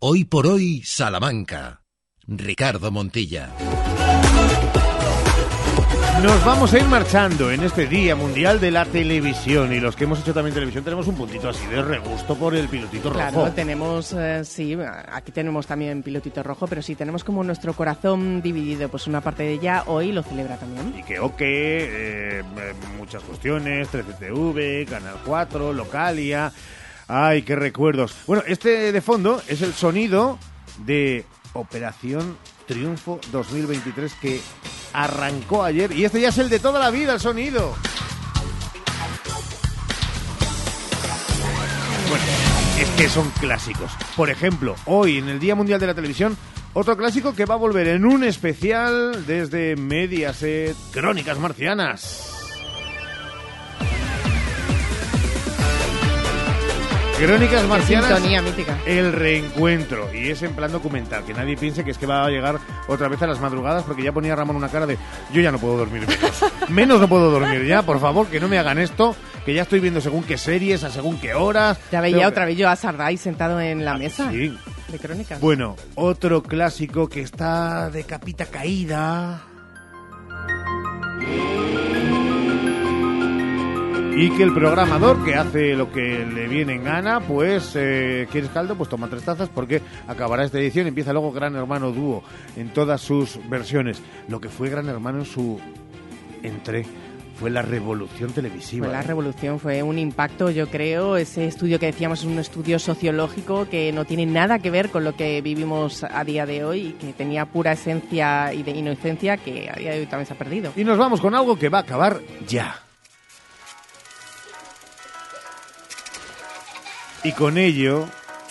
Hoy por hoy, Salamanca. Ricardo Montilla. Nos vamos a ir marchando en este Día Mundial de la Televisión y los que hemos hecho también televisión tenemos un puntito así de regusto por el pilotito rojo. Claro, tenemos, eh, sí, aquí tenemos también pilotito rojo, pero sí tenemos como nuestro corazón dividido, pues una parte de ella hoy lo celebra también. Y que ok, eh, muchas cuestiones, 13TV, Canal 4, Localia... Ay, qué recuerdos. Bueno, este de fondo es el sonido de Operación Triunfo 2023 que arrancó ayer y este ya es el de toda la vida, el sonido. Bueno, es que son clásicos. Por ejemplo, hoy en el Día Mundial de la Televisión, otro clásico que va a volver en un especial desde Mediaset, Crónicas Marcianas. Crónicas Marcianas. Sintonía mítica. El reencuentro. Y es en plan documental. Que nadie piense que es que va a llegar otra vez a las madrugadas porque ya ponía Ramón una cara de yo ya no puedo dormir menos. menos no puedo dormir ya, por favor, que no me hagan esto. Que ya estoy viendo según qué series, a según qué horas. Ya veía otra vez yo a Sarday sentado en la ah, mesa. Sí. De crónicas. Bueno, otro clásico que está de capita caída. Y que el programador que hace lo que le viene en gana, pues eh, quieres caldo, pues toma tres tazas porque acabará esta edición. Empieza luego Gran Hermano Dúo en todas sus versiones. Lo que fue Gran Hermano en su entre fue la revolución televisiva. Fue la ¿eh? revolución, fue un impacto, yo creo. Ese estudio que decíamos es un estudio sociológico que no tiene nada que ver con lo que vivimos a día de hoy y que tenía pura esencia y de inocencia que a día de hoy también se ha perdido. Y nos vamos con algo que va a acabar ya. Y con ello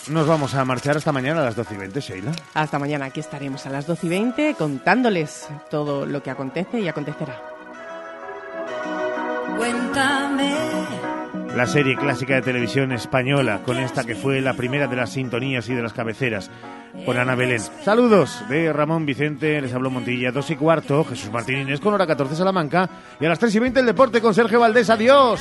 nos vamos a marchar hasta mañana a las 12 y 20, Sheila. Hasta mañana, aquí estaremos a las 12 y 20 contándoles todo lo que acontece y acontecerá. Cuéntame. La serie clásica de televisión española, con esta que fue la primera de las sintonías y de las cabeceras, con Ana Belén. Saludos de Ramón Vicente, les habló Montilla, 2 y cuarto, Jesús Martín Inés con hora 14 Salamanca, y a las 3 y 20 el deporte con Sergio Valdés. Adiós.